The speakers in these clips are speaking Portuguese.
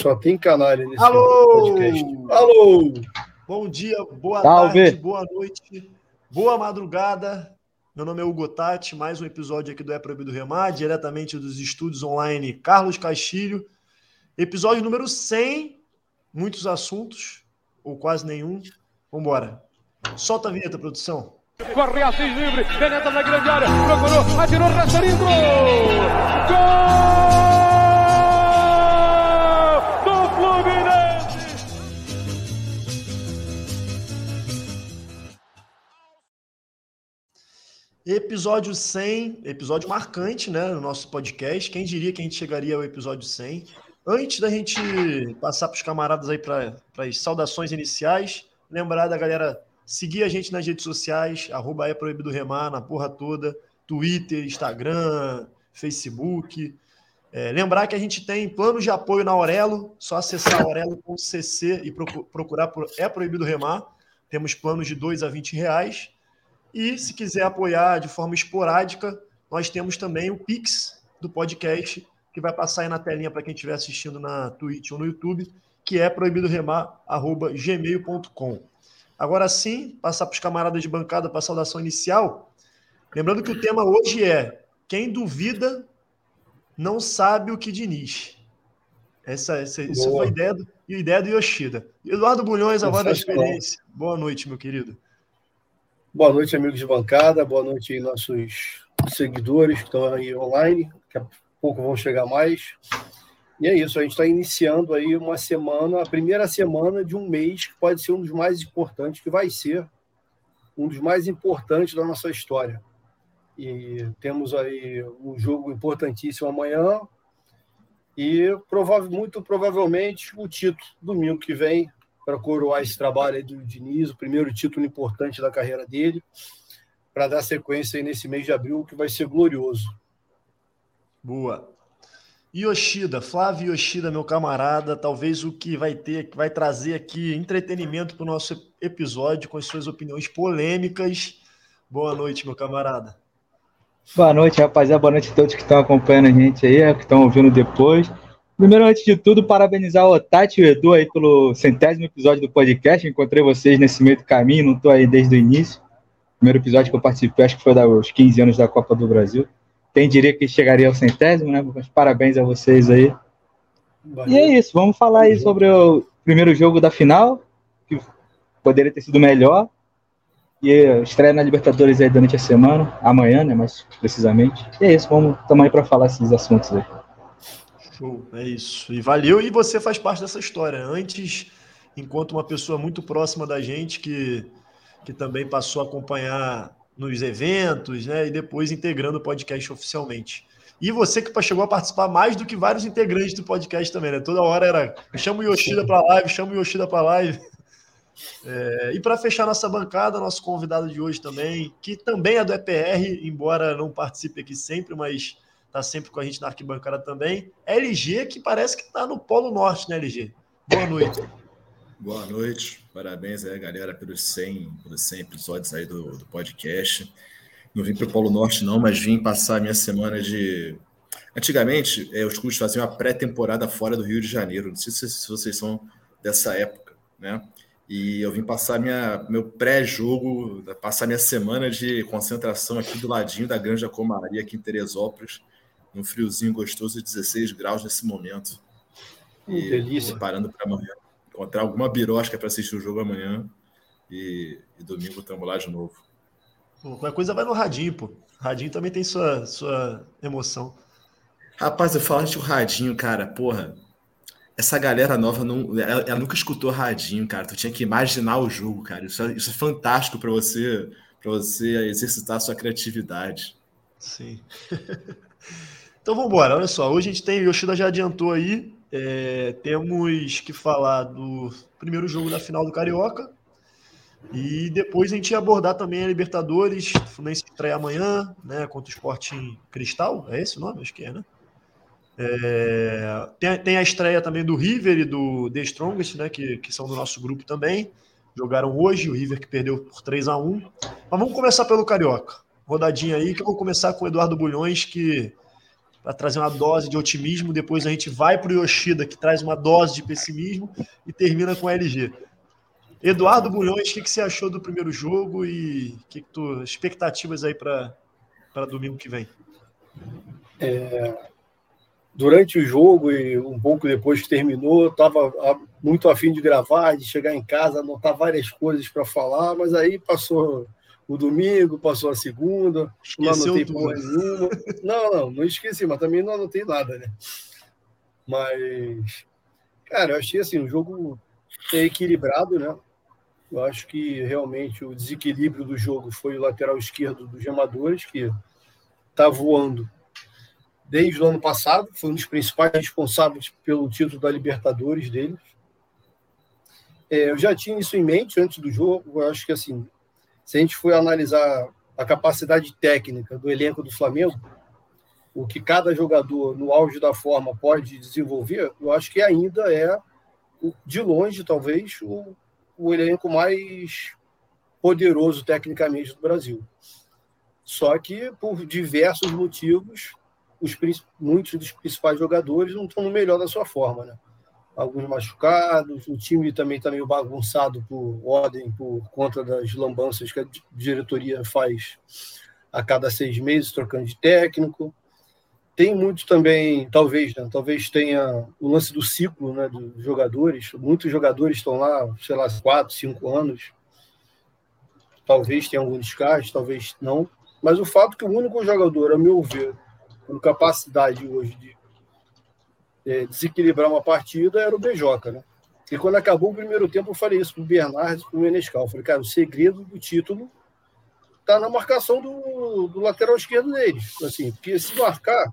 Só tem canalha nesse Alô! podcast. Alô! Bom dia, boa Salve. tarde, boa noite, boa madrugada. Meu nome é Hugo Tati, mais um episódio aqui do É Proibido Remar, diretamente dos estúdios online Carlos Castilho. Episódio número 100, muitos assuntos, ou quase nenhum. Vambora. Solta a vinheta, produção. Corre Assis livre, penetra na grande área, procurou, atirou, Rasterinho! Gol! Episódio 100, episódio marcante, né, no nosso podcast. Quem diria que a gente chegaria ao episódio 100? Antes da gente passar para os camaradas aí para as saudações iniciais, lembrar da galera seguir a gente nas redes sociais, arroba é proibido remar na porra toda, Twitter, Instagram, Facebook. É, lembrar que a gente tem planos de apoio na Aurelo, só acessar aurelo.cc e procu- procurar por É Proibido Remar. Temos planos de 2 a 20 reais. E se quiser apoiar de forma esporádica, nós temos também o Pix do podcast, que vai passar aí na telinha para quem estiver assistindo na Twitch ou no YouTube, que é proibidoremar.gmail.com. Agora sim, passar para os camaradas de bancada para a saudação inicial. Lembrando que o tema hoje é Quem duvida não sabe o que Diniz. Essa, essa, Boa. foi a ideia do, e a ideia do Yoshida. Eduardo Bulhões, a voz da experiência. Boa noite, meu querido. Boa noite, amigos de bancada. Boa noite nossos seguidores que estão aí online. Daqui a pouco vão chegar mais. E é isso, a gente está iniciando aí uma semana, a primeira semana de um mês que pode ser um dos mais importantes, que vai ser um dos mais importantes da nossa história. E temos aí um jogo importantíssimo amanhã e provável, muito provavelmente o título domingo que vem para coroar esse trabalho aí do Diniz, o primeiro título importante da carreira dele, para dar sequência aí nesse mês de abril, que vai ser glorioso. Boa. Yoshida, Flávio Yoshida, meu camarada, talvez o que vai ter, que vai trazer aqui entretenimento para o nosso episódio com as suas opiniões polêmicas. Boa noite, meu camarada. Boa noite, rapaziada. Boa noite a todos que estão acompanhando a gente aí, que estão ouvindo depois. Primeiro, antes de tudo, parabenizar o Tati e o Edu aí pelo centésimo episódio do podcast. Encontrei vocês nesse meio do caminho, não estou aí desde o início. Primeiro episódio que eu participei, acho que foi dos 15 anos da Copa do Brasil. Quem diria que chegaria ao centésimo, né? Mas parabéns a vocês aí. E é isso, vamos falar aí sobre o primeiro jogo da final, que poderia ter sido melhor. E estreia na Libertadores aí durante a semana, amanhã, né, mais precisamente. E é isso, vamos estamos aí para falar esses assuntos aí. Show, é isso. E valeu, e você faz parte dessa história. Antes, enquanto uma pessoa muito próxima da gente, que, que também passou a acompanhar nos eventos, né? E depois integrando o podcast oficialmente. E você que chegou a participar mais do que vários integrantes do podcast também, né? Toda hora era chama o Yoshida para live, chama o Yoshida para live. É, e para fechar nossa bancada, nosso convidado de hoje também, que também é do EPR, embora não participe aqui sempre, mas está sempre com a gente na arquibancada também. LG, que parece que está no Polo Norte, né, LG? Boa noite. Boa noite, parabéns aí, galera, pelos 100, pelos 100 episódios aí do, do podcast. Não vim para o Polo Norte, não, mas vim passar a minha semana de. Antigamente, eh, os clubes faziam uma pré-temporada fora do Rio de Janeiro. Não sei se, se vocês são dessa época, né? E eu vim passar minha, meu pré-jogo, passar minha semana de concentração aqui do ladinho da Granja Comaria, aqui em Teresópolis, num friozinho gostoso de 16 graus nesse momento. Que delícia. Preparando para amanhã. Encontrar alguma birosca para assistir o jogo amanhã. E, e domingo estamos lá de novo. Pô, qualquer coisa vai no Radinho, pô. Radinho também tem sua, sua emoção. Rapaz, eu falo de um radinho, cara, porra. Essa galera nova não, ela, ela nunca escutou radinho, cara. Tu tinha que imaginar o jogo, cara. Isso é, isso é fantástico para você, para você exercitar a sua criatividade. Sim. então vamos embora. Olha só, hoje a gente tem, o Yoshida já adiantou aí, é, temos que falar do primeiro jogo da final do Carioca. E depois a gente ia abordar também a Libertadores, o Fluminense estreia amanhã, né, contra o Sporting Cristal, é esse o nome? Acho que é, né? É, tem, tem, a estreia também do River e do The Strongest, né, que, que são do nosso grupo também. Jogaram hoje, o River que perdeu por 3 a 1 Mas vamos começar pelo Carioca. Rodadinha aí, que eu vou começar com o Eduardo Bulhões, que para trazer uma dose de otimismo. Depois a gente vai para o Yoshida, que traz uma dose de pessimismo, e termina com a LG. Eduardo Bulhões, o que, que você achou do primeiro jogo e que, que tu, expectativas aí para domingo que vem? É, durante o jogo e um pouco depois que terminou, eu estava muito afim de gravar, de chegar em casa, anotar várias coisas para falar, mas aí passou o domingo, passou a segunda, Esqueceu não anotei porra nenhuma. Não, não, não esqueci, mas também não anotei nada, né? Mas, cara, eu achei assim, o jogo é equilibrado, né? Eu acho que realmente o desequilíbrio do jogo foi o lateral esquerdo dos Gemadores, que está voando desde o ano passado, foi um dos principais responsáveis pelo título da Libertadores deles. É, eu já tinha isso em mente antes do jogo, eu acho que assim, se a gente for analisar a capacidade técnica do elenco do Flamengo, o que cada jogador no auge da forma pode desenvolver, eu acho que ainda é, de longe, talvez, o, o elenco mais poderoso tecnicamente do Brasil. Só que, por diversos motivos, os, muitos dos principais jogadores não estão no melhor da sua forma, né? Alguns machucados, o time também está meio bagunçado por ordem, por conta das lambanças que a diretoria faz a cada seis meses, trocando de técnico. Tem muito também, talvez, né, talvez tenha o lance do ciclo né, dos jogadores. Muitos jogadores estão lá, sei lá, quatro, cinco anos. Talvez tenha algum descarte, talvez não. Mas o fato é que o único jogador, a meu ver, com capacidade hoje de é, desequilibrar uma partida era o Bejoca, né? E quando acabou o primeiro tempo, eu falei isso para o Bernardo e para o Menescal. Eu falei, cara, o segredo do título está na marcação do, do, lateral esquerdo deles. Assim, porque se marcar,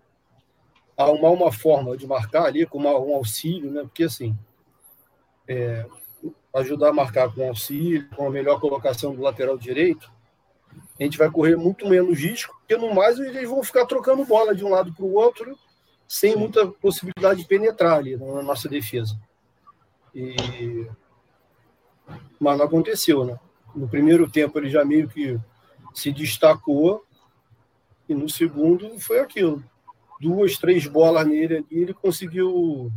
arrumar uma forma de marcar ali com uma, um auxílio, né? Porque assim, é, ajudar a marcar com auxílio, com a melhor colocação do lateral direito, a gente vai correr muito menos risco, porque no mais eles vão ficar trocando bola de um lado para o outro sem muita possibilidade de penetrar ali na nossa defesa. E... Mas não aconteceu, né? No primeiro tempo ele já meio que se destacou e no segundo foi aquilo. Duas, três bolas nele e ele conseguiu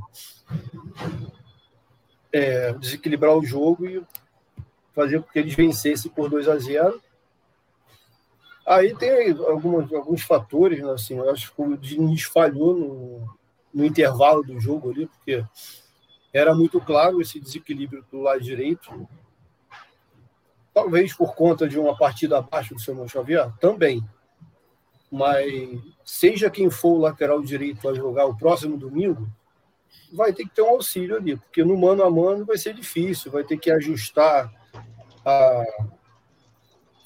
é, desequilibrar o jogo e fazer com que eles vencessem por 2 a 0 Aí tem algumas, alguns fatores, né, assim, eu acho que o Diniz falhou no, no intervalo do jogo ali, porque era muito claro esse desequilíbrio do lado direito. Talvez por conta de uma partida abaixo do Samuel Xavier, também. Mas seja quem for o lateral direito a jogar o próximo domingo, vai ter que ter um auxílio ali, porque no mano a mano vai ser difícil, vai ter que ajustar a,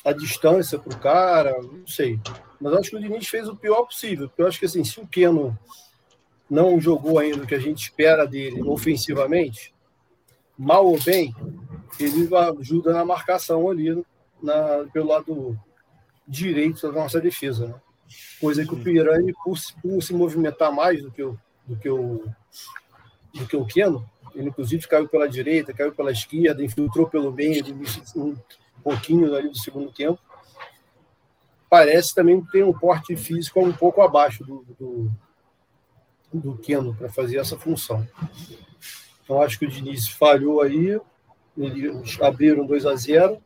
a distância para o cara, não sei. Mas acho que o Diniz fez o pior possível, porque eu acho que assim, se o Keno não jogou ainda o que a gente espera dele ofensivamente, mal ou bem, ele ajuda na marcação ali na, pelo lado direito da nossa defesa. Né? Coisa que o Pirani, por, por, se movimentar mais do que o, do que o, do que o Keno, ele inclusive caiu pela direita, caiu pela esquerda, infiltrou pelo meio, pouquinho ali do segundo tempo. Parece também ter um porte físico um pouco abaixo do, do, do Keno para fazer essa função. Então, acho que o Diniz falhou aí, eles abriram 2 a 0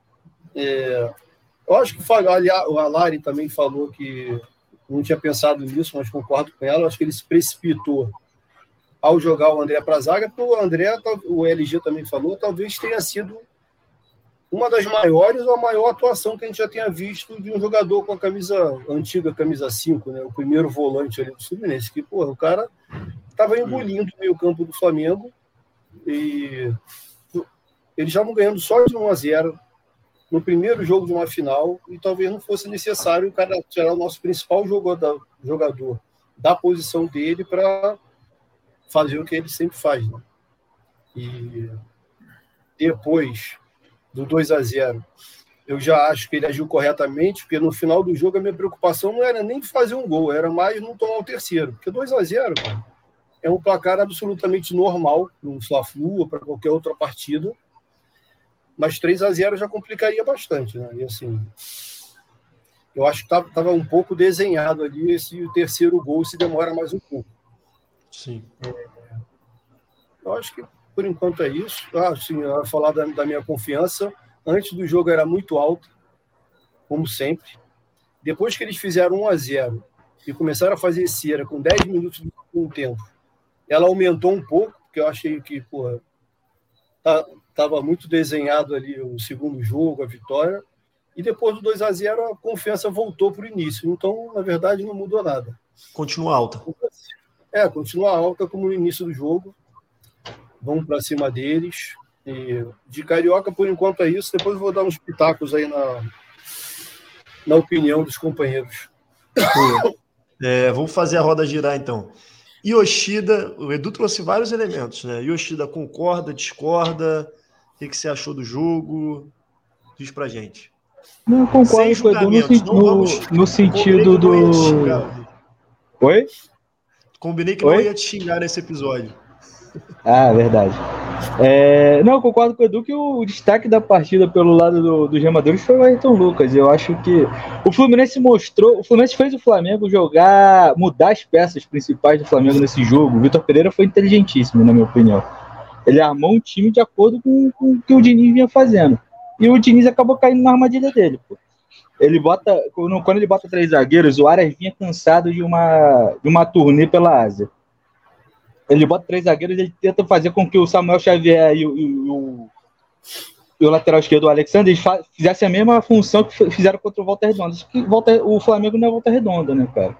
é, Eu acho que falhou, o Alari também falou que não tinha pensado nisso, mas concordo com ela. Acho que ele se precipitou ao jogar o André para a zaga, porque o André, o LG também falou, talvez tenha sido uma das maiores ou a maior atuação que a gente já tenha visto de um jogador com a camisa antiga, camisa 5, né? O primeiro volante ali do Fluminense, que, porra, o cara estava engolindo o meio-campo do Flamengo e eles estavam ganhando só de 1 a 0 no primeiro jogo de uma final e talvez não fosse necessário o cara tirar o nosso principal jogador, jogador da posição dele para fazer o que ele sempre faz, né? E depois do 2 a 0 eu já acho que ele agiu corretamente, porque no final do jogo a minha preocupação não era nem fazer um gol, era mais não tomar o terceiro. Porque 2 a 0 cara, é um placar absolutamente normal no Fla-Flu ou para qualquer outra partida. Mas 3 a 0 já complicaria bastante, né? E assim, eu acho que estava um pouco desenhado ali esse o terceiro gol se demora mais um pouco. Sim. É, eu acho que por enquanto é isso. Ah, sim, eu falar da, da minha confiança. Antes do jogo era muito alto, como sempre. Depois que eles fizeram 1 a 0 e começaram a fazer cera com 10 minutos de tempo, ela aumentou um pouco, porque eu achei que, porra, tá, tava muito desenhado ali o segundo jogo, a vitória. E depois do 2 a 0 a confiança voltou para o início. Então, na verdade, não mudou nada. Continua alta. É, continua alta como no início do jogo. Vamos para cima deles. E de Carioca, por enquanto, é isso. Depois eu vou dar uns pitacos aí na, na opinião dos companheiros. É, vamos fazer a roda girar, então. Yoshida, o Edu trouxe vários elementos, né? Yoshida concorda, discorda? O que, que você achou do jogo? Diz pra gente. Não, concordo com o Edu no, vamos, no sentido do. Oi? Combinei que Oi? não ia te xingar nesse episódio. Ah, verdade. É, não, concordo com o Edu que o, destaque da partida pelo lado do, dos remadores foi o Ayrton Lucas. Eu acho que o Fluminense mostrou, o Fluminense fez o Flamengo jogar, mudar as peças principais do Flamengo nesse jogo. O Vitor Pereira foi inteligentíssimo, na minha opinião. Ele armou um time de acordo com, com o que o Diniz vinha fazendo. E o Diniz acabou caindo na armadilha dele. Pô. Ele bota, quando ele bota três zagueiros, o Arias vinha cansado de uma, de uma turnê pela Ásia. Ele bota três zagueiros ele tenta fazer com que o Samuel Xavier e o, e o, e o lateral esquerdo, o Alexandre, fizessem a mesma função que fizeram contra o Volta Redonda. Que Volta, o Flamengo não é Volta Redonda, né, cara?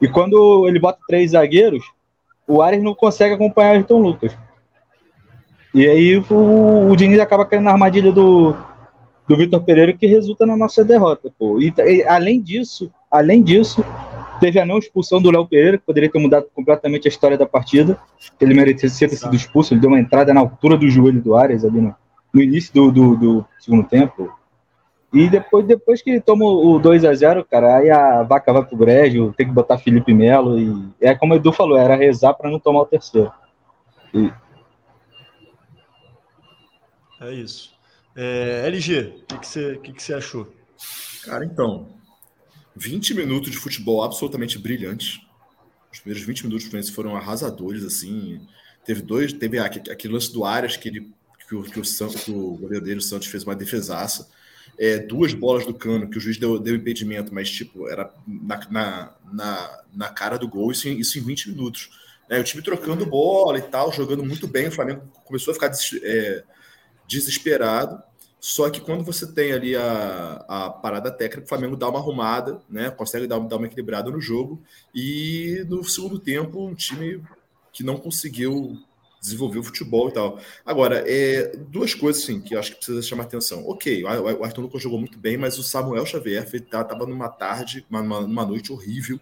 E quando ele bota três zagueiros, o Arias não consegue acompanhar o Ayrton Lucas. E aí o, o Diniz acaba caindo na armadilha do, do Vitor Pereira, que resulta na nossa derrota. Pô. E, e, além disso, além disso, teve a não expulsão do Léo Pereira, que poderia ter mudado completamente a história da partida. Ele merecia ter sido expulso, ele deu uma entrada na altura do joelho do Arias ali no, no início do, do, do, segundo tempo. E depois, depois que toma o 2 a 0 cara, aí a vaca vai pro brejo, tem que botar Felipe Melo. E é como o Edu falou, era rezar para não tomar o terceiro. E, é isso. É, LG, o que, que, você, que, que você achou? Cara, então, 20 minutos de futebol absolutamente brilhantes. Os primeiros 20 minutos do Fluminense foram arrasadores, assim. Teve dois, teve aquele lance do Arias que, ele, que, o, que, o, Santos, que o goleiro dele, o Santos, fez uma defesaça. É, duas bolas do cano que o juiz deu, deu impedimento, mas tipo, era na, na, na, na cara do gol, isso isso em 20 minutos. É, o time trocando bola e tal, jogando muito bem. O Flamengo começou a ficar é, desesperado. Só que quando você tem ali a, a parada técnica, o Flamengo dá uma arrumada, né? Consegue dar, dar uma equilibrada no jogo. E no segundo tempo, um time que não conseguiu desenvolver o futebol e tal. Agora, é, duas coisas assim, que eu acho que precisa chamar atenção. Ok, o Arthur Lucas jogou muito bem, mas o Samuel Xavier estava tá, numa tarde, uma, numa noite horrível.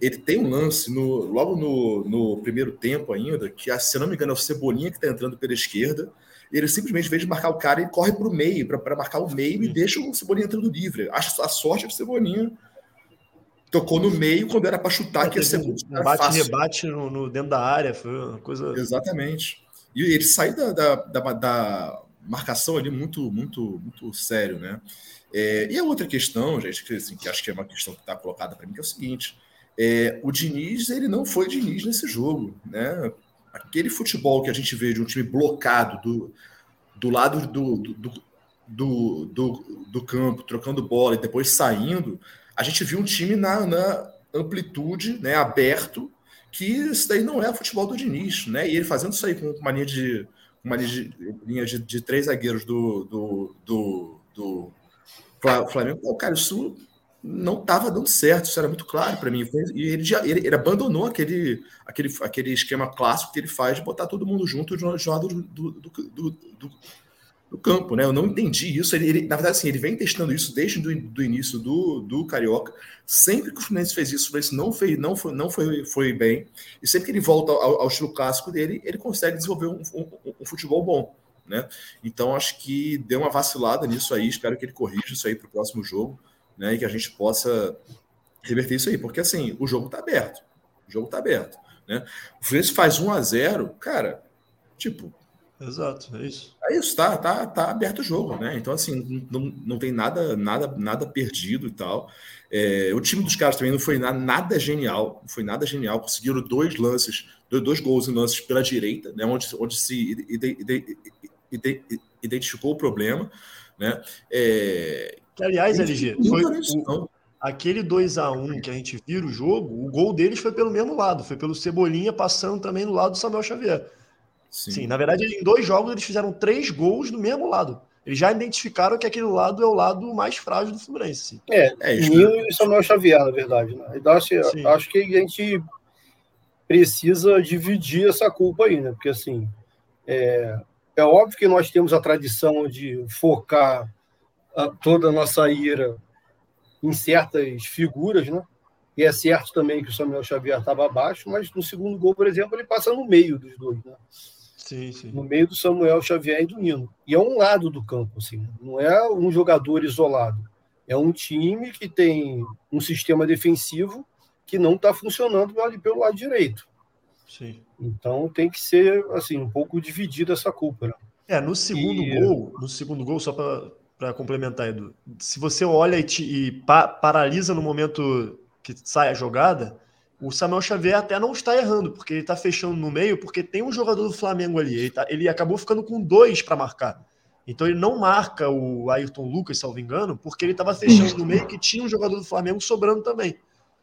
Ele tem um lance no, logo no, no primeiro tempo ainda, que, se não me engano, é o Cebolinha que está entrando pela esquerda ele simplesmente, em vez de marcar o cara, ele corre para o meio, para marcar o meio e deixa o Cebolinha entrando livre. Acho a sorte do Cebolinha tocou no meio quando era para chutar, que ia ser muito um bate rebate no, no, dentro da área, foi uma coisa. Exatamente. E ele saiu da, da, da, da marcação ali muito, muito, muito sério, né? É, e a outra questão, gente, que, assim, que acho que é uma questão que está colocada para mim, que é o seguinte: é, o Diniz ele não foi Diniz nesse jogo, né? Aquele futebol que a gente vê de um time blocado do, do lado do, do, do, do, do campo, trocando bola e depois saindo, a gente viu um time na, na amplitude, né, aberto, que isso daí não é o futebol do Diniz, né? E ele fazendo isso aí com uma linha de uma linha de, linha de, de três zagueiros do, do, do, do Flamengo, cara, isso não estava dando certo, isso era muito claro para mim. E ele, já, ele, ele, abandonou aquele, aquele, aquele esquema clássico que ele faz de botar todo mundo junto um lado do, do, do, do, do campo, né? Eu não entendi isso. Ele, ele, na verdade, assim, ele vem testando isso desde do início do, do Carioca. Sempre que o Fluminense fez isso, o Fluminense não, fez, não, foi, não foi, foi bem. E sempre que ele volta ao, ao estilo clássico dele, ele consegue desenvolver um, um, um futebol bom. Né? Então, acho que deu uma vacilada nisso aí. Espero que ele corrija isso aí para o próximo jogo né, e que a gente possa reverter isso aí, porque assim, o jogo está aberto. O jogo está aberto. Né? O Fluminense faz 1 a 0 cara, tipo, Exato, é isso. É isso, tá, tá, tá aberto o jogo, né? Então, assim, não, não tem nada, nada, nada perdido e tal. É, o time dos caras também não foi nada, nada genial, não foi nada genial. Conseguiram dois lances, dois, dois gols em lances pela direita, né? Onde, onde se ide, ide, ide, identificou o problema, né? É, que, aliás, LG, foi o, aquele 2 a 1 que a gente vira o jogo, o gol deles foi pelo mesmo lado, foi pelo Cebolinha passando também no lado do Samuel Xavier. Sim. Sim. na verdade, em dois jogos eles fizeram três gols do mesmo lado. Eles já identificaram que aquele lado é o lado mais frágil do Fluminense. É, é isso. e Samuel Xavier, na verdade. Né? Então, assim, acho que a gente precisa dividir essa culpa aí, né? Porque, assim, é, é óbvio que nós temos a tradição de focar a, toda a nossa ira em certas figuras, né? E é certo também que o Samuel Xavier estava abaixo, mas no segundo gol, por exemplo, ele passa no meio dos dois, né? Sim, sim. No meio do Samuel Xavier e do Nino. E é um lado do campo, assim, não é um jogador isolado. É um time que tem um sistema defensivo que não está funcionando ali pelo lado direito. Sim. Então tem que ser assim um pouco dividida essa culpa. Né? É, no segundo e... gol, no segundo gol, só para complementar, Edu, se você olha e, te, e pa, paralisa no momento que sai a jogada, o Samuel Xavier até não está errando, porque ele está fechando no meio, porque tem um jogador do Flamengo ali. Ele, tá, ele acabou ficando com dois para marcar. Então ele não marca o Ayrton Lucas, salvo engano, porque ele estava fechando no meio que tinha um jogador do Flamengo sobrando também.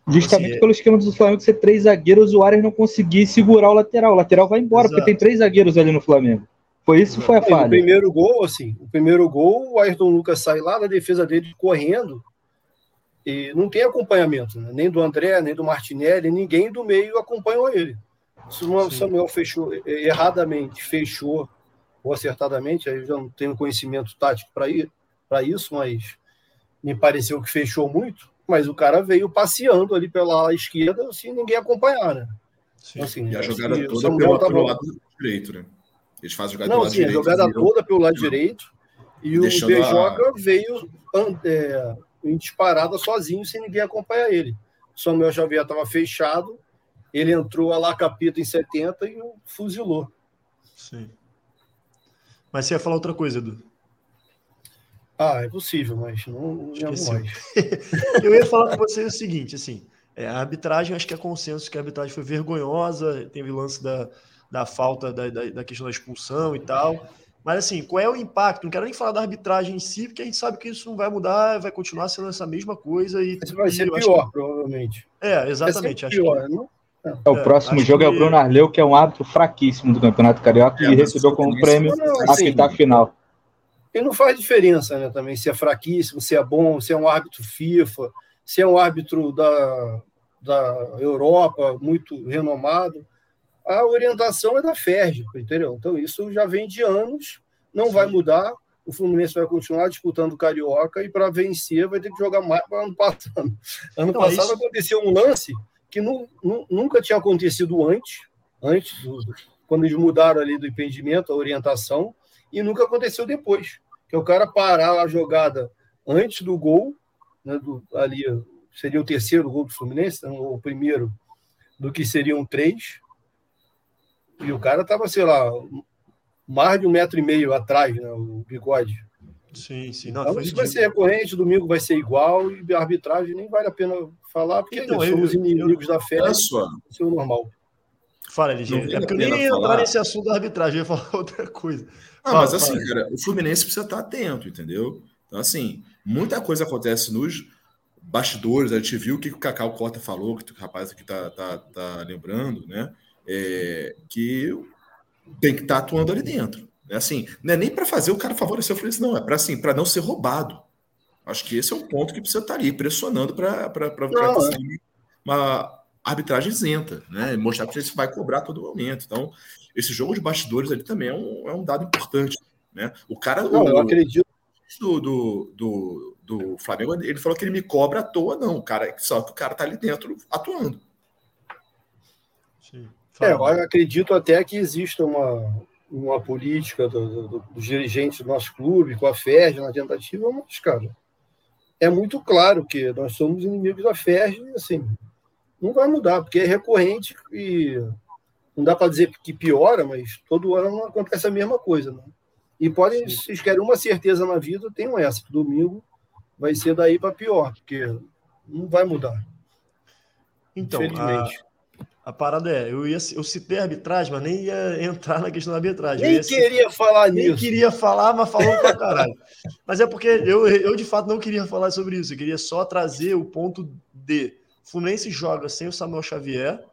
Justamente assim, pelo esquema do Flamengo ser três zagueiros, o Arias não conseguir segurar o lateral. O lateral vai embora, Exato. porque tem três zagueiros ali no Flamengo. Foi isso que foi a falha. O primeiro gol, assim, o primeiro gol, o Ayrton Lucas sai lá da defesa dele correndo e não tem acompanhamento, né? nem do André, nem do Martinelli, ninguém do meio acompanhou ele. Se o Samuel fechou erradamente, fechou ou acertadamente, aí eu já não tenho conhecimento tático para isso, mas me pareceu que fechou muito. Mas o cara veio passeando ali pela esquerda sem assim, ninguém acompanhar, né? Sim. Assim, e a jogada toda pelo, pelo, lado direito, né? Eles fazem jogada não, pelo lado sim, direito. A jogada toda pelo lado direito. E o Bejoca a... veio é, em disparada sozinho, sem ninguém acompanhar ele. O Samuel Xavier estava fechado, ele entrou a lá capita em 70 e o fuzilou. Sim. Mas você ia falar outra coisa, Edu? Ah, é possível, mas não, não mais. Eu ia falar com você o seguinte, assim, é, a arbitragem, acho que é consenso que a arbitragem foi vergonhosa, teve o lance da, da falta da, da, da questão da expulsão e tal. Mas assim, qual é o impacto? Não quero nem falar da arbitragem em si, porque a gente sabe que isso não vai mudar, vai continuar sendo essa mesma coisa. E isso vai ser pior, que... provavelmente. É, exatamente. Acho pior, que... não? É, é o próximo jogo que... é o Bruno Arleu, que é um árbitro fraquíssimo do Campeonato Carioca é, e recebeu como prêmio não, assim, a final. E não faz diferença, né, também, se é fraquíssimo, se é bom, se é um árbitro FIFA, se é um árbitro da, da Europa muito renomado a orientação é da FERJ, entendeu? Então isso já vem de anos, não Sim. vai mudar. O Fluminense vai continuar disputando o Carioca e para vencer vai ter que jogar mais para ano passado. Ano não, passado isso... aconteceu um lance que nu, nu, nunca tinha acontecido antes, antes do, quando eles mudaram ali do impedimento, a orientação, e nunca aconteceu depois. Que é o cara parar a jogada antes do gol, né, do, ali seria o terceiro gol do Fluminense, ou o primeiro do que seriam três, e o cara tava, sei lá, mais de um metro e meio atrás, né? O bigode. Sim, sim. Não, então, isso vai ser recorrente, domingo vai ser igual, e a arbitragem nem vale a pena falar, porque então, somos eu, inimigos eu, da fé, isso é normal. Fala, LG. É porque eu nem ia entrar nesse assunto da arbitragem, eu ia falar outra coisa. Não, fala, mas assim, fala. cara, o Fluminense precisa estar atento, entendeu? Então, assim, muita coisa acontece nos bastidores, a gente viu o que o Cacau Cota falou, que o rapaz aqui tá, tá, tá lembrando, né? É, que tem que estar tá atuando ali dentro. É assim, não é nem para fazer o cara favorecer o Fluminense, não, é para assim, para não ser roubado. Acho que esse é o ponto que precisa estar tá ali, pressionando para é. uma arbitragem isenta, né? Mostrar que você vai cobrar todo momento. Então, esse jogo de bastidores ali também é um, é um dado importante. Né? O cara. Não, o, eu acredito. Do, do, do, do, Flamengo, ele falou que ele me cobra à toa, não. O cara, só que o cara tá ali dentro atuando. Sim. É, eu acredito até que exista uma, uma política do, do, dos dirigentes do nosso clube, com a FERJ na tentativa, mas, cara, é muito claro que nós somos inimigos da FERJ e, assim, não vai mudar, porque é recorrente e não dá para dizer que piora, mas todo ano não acontece a mesma coisa. Né? E podem, se vocês querem uma certeza na vida, tenham essa. Domingo vai ser daí para pior, porque não vai mudar. Então, a, a, parada é, eu, ia, eu citei a arbitragem, mas nem ia entrar na questão da arbitragem. Nem queria falar nem nisso. Nem queria falar, mas falou pra caralho. mas é porque eu, eu, de fato, não queria falar sobre isso. Eu queria só trazer o ponto de Fluminense joga sem o Samuel Xavier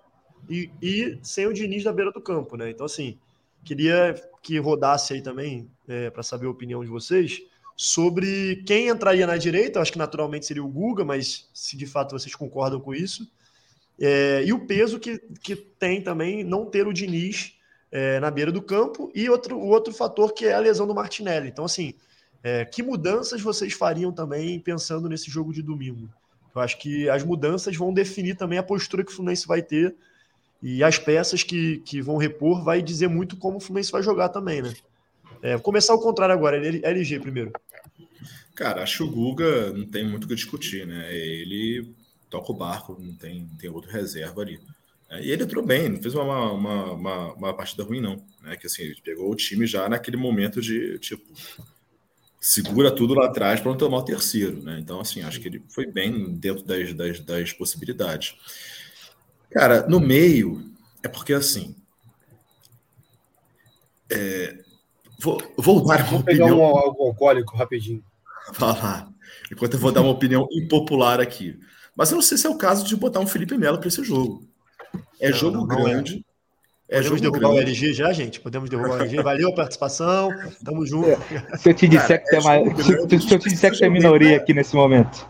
e, e sem o Diniz na beira do campo, né? Então, assim, queria que rodasse aí também, é, para saber a opinião de vocês, sobre quem entraria na direita. Eu acho que naturalmente seria o Guga, mas se de fato vocês concordam com isso. É, e o peso que, que tem também não ter o Diniz é, na beira do campo e outro, o outro fator que é a lesão do Martinelli. Então, assim, é, que mudanças vocês fariam também pensando nesse jogo de domingo? Eu acho que as mudanças vão definir também a postura que o Fluminense vai ter e as peças que, que vão repor vai dizer muito como o Fluminense vai jogar também, né? É, começar ao contrário agora, LG primeiro. Cara, acho que o Guga não tem muito o que discutir, né? Ele toca o barco, não tem, não tem outro reserva ali. É, e ele entrou bem, não fez uma, uma, uma, uma, partida ruim, não. Né? Que assim, ele pegou o time já naquele momento de tipo segura tudo lá atrás para não tomar o terceiro, né? Então, assim, acho que ele foi bem dentro das, das, das possibilidades. Cara, no meio, é porque assim. É, vou, vou dar uma vou pegar opinião. um algo alcoólico rapidinho. Vai Enquanto eu vou dar uma opinião impopular aqui. Mas eu não sei se é o caso de botar um Felipe Melo para esse jogo. É não, jogo não, não grande. É. É Podemos derrubar grande. o LG já, gente? Podemos derrubar o LG. Valeu a participação. Tamo junto. É. Se eu te disser que, é mais... se, se eu te disser que tem minoria aqui nesse momento.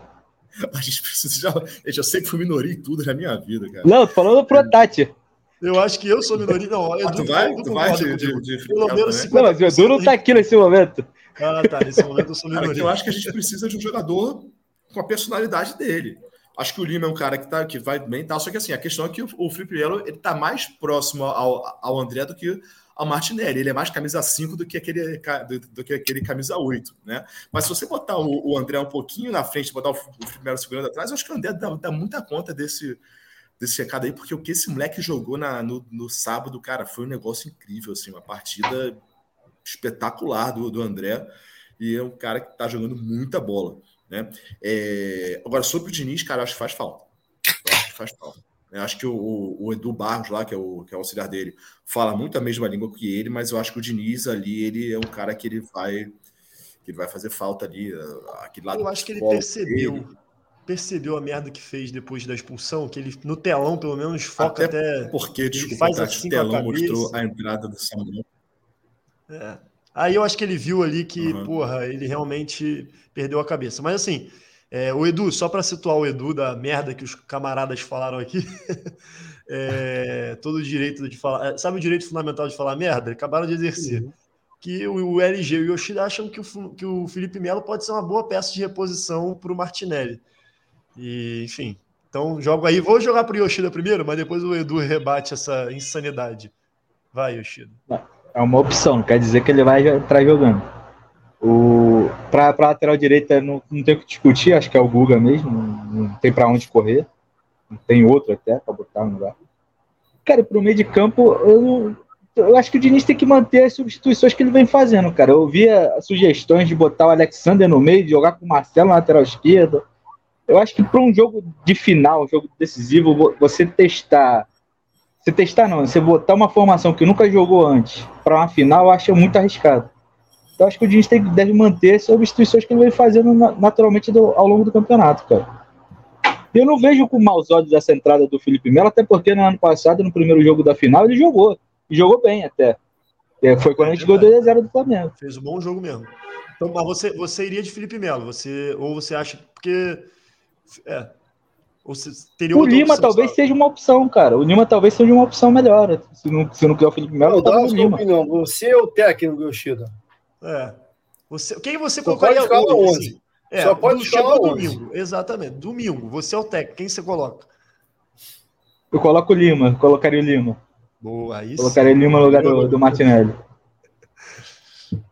A gente precisa já. Eu já sei que fui minoria em tudo na minha vida, cara. Não, tô falando pro Tati. Eu acho que eu sou minoria. Não, Edu, ah, tu vai? Tu vai de, de, de Pelo menos Não, mas o Edu não tá aqui nesse momento. Ah, tá. Nesse momento eu sou minoria. Cara, eu acho que a gente precisa de um jogador com a personalidade dele. Acho que o Lima é um cara que, tá, que vai bem tal, só que assim, a questão é que o, Felipe Melo ele tá mais próximo ao, ao André do que ao Martinelli. Ele é mais camisa 5 do que aquele, do, do, que aquele camisa 8, né? Mas se você botar o, o André um pouquinho na frente, botar o, o primeiro segurando atrás, acho que o André dá, dá, muita conta desse, desse recado aí, porque o que esse moleque jogou na, no, no sábado, cara, foi um negócio incrível, assim, uma partida espetacular do, do André. E é um cara que tá jogando muita bola, né? É, agora, sobre o Diniz, cara, acho que faz falta. Eu acho que faz falta. Eu acho que o, o, Edu Barros lá, que é o, que é o auxiliar dele, fala muito a mesma língua que ele, mas eu acho que o Diniz ali, ele é um cara que ele vai que ele vai fazer falta ali, aquele lado Eu acho que ele percebeu, dele. percebeu a merda que fez depois da expulsão, que ele no telão pelo menos foca até, até porque desculpa, faz assim o telão mostrou a entrada do Samuel. É. Aí eu acho que ele viu ali que, uhum. porra, ele realmente perdeu a cabeça. Mas assim, é, o Edu, só para situar o Edu da merda que os camaradas falaram aqui, é, todo o direito de falar. É, sabe o direito fundamental de falar merda? Acabaram de exercer. Uhum. Que o, o, LG e o Yoshida acham que o, que o Felipe Melo pode ser uma boa peça de reposição para o Martinelli. E, enfim. Então, jogo aí. Vou jogar para o Yoshida primeiro, mas depois o Edu rebate essa insanidade. Vai, Yoshida. É uma opção, não quer dizer que ele vai entrar jogando. O, para lateral direita não, não tem o que discutir, acho que é o Guga mesmo, não, não tem para onde correr. Não tem outro até para botar no lugar. Cara, para o meio de campo, eu, eu acho que o Diniz tem que manter as substituições que ele vem fazendo, cara. Eu via sugestões de botar o Alexander no meio, de jogar com o Marcelo na lateral esquerda. Eu acho que para um jogo de final, um jogo decisivo, você testar. Você testar não, você botar uma formação que nunca jogou antes para uma final, eu acho muito arriscado. Então acho que o Diniz tem, deve manter as substituições que ele vem fazendo naturalmente do, ao longo do campeonato, cara. Eu não vejo com maus olhos essa entrada do Felipe Melo, até porque no ano passado, no primeiro jogo da final, ele jogou. E jogou bem até. É, foi quando é a gente ganhou 2x0 do Flamengo. Fez um bom jogo mesmo. Então, mas você, você iria de Felipe Melo, você, ou você acha porque. É, ou você teria o Lima opção, talvez sabe? seja uma opção, cara. O Lima talvez seja uma opção melhor. Se não, se não quer o Felipe Melo, dá o Lima. Opinião. Você é o técnico, Yoshida. É. Você, quem você Só colocaria pode hoje? Assim? É, Só pode chegou domingo. Exatamente. Domingo. Você é o técnico. Quem você coloca? Eu coloco o Lima. Colocaria o Lima. Boa, isso. Colocaria o Lima no lugar do, do Martinelli.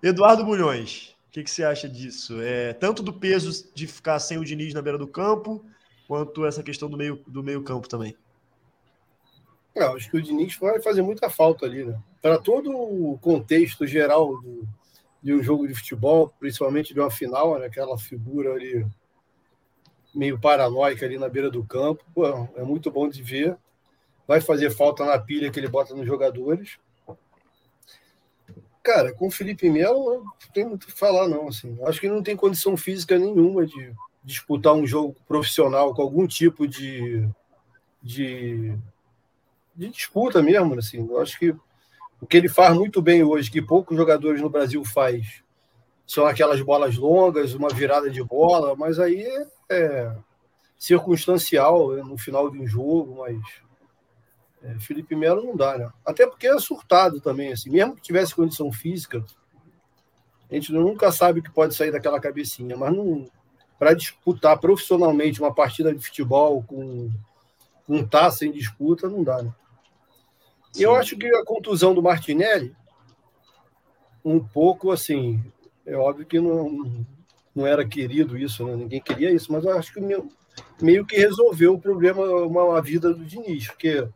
Eduardo Bulhões, o que, que, você acha disso? É, tanto do peso de ficar sem o Diniz na beira do campo, quanto essa questão do meio, do meio campo também. Não, acho que o Diniz vai fazer muita falta ali, né? Para todo o contexto geral do, de um jogo de futebol, principalmente de uma final, né? aquela figura ali meio paranoica ali na beira do campo, pô, é muito bom de ver. Vai fazer falta na pilha que ele bota nos jogadores. Cara, com o Felipe Melo, não tem muito o que falar, não. Assim. Acho que não tem condição física nenhuma de disputar um jogo profissional com algum tipo de, de, de disputa mesmo. Assim. Eu acho que o que ele faz muito bem hoje, que poucos jogadores no Brasil faz, são aquelas bolas longas, uma virada de bola, mas aí é, é circunstancial no final de um jogo, mas é, Felipe Melo não dá, né? Até porque é surtado também, assim, mesmo que tivesse condição física, a gente nunca sabe o que pode sair daquela cabecinha, mas não para disputar profissionalmente uma partida de futebol com um taça em disputa, não dá, né? E eu acho que a contusão do Martinelli, um pouco assim, é óbvio que não, não era querido isso, né? ninguém queria isso, mas eu acho que meio, meio que resolveu o problema, uma, uma vida do Diniz, porque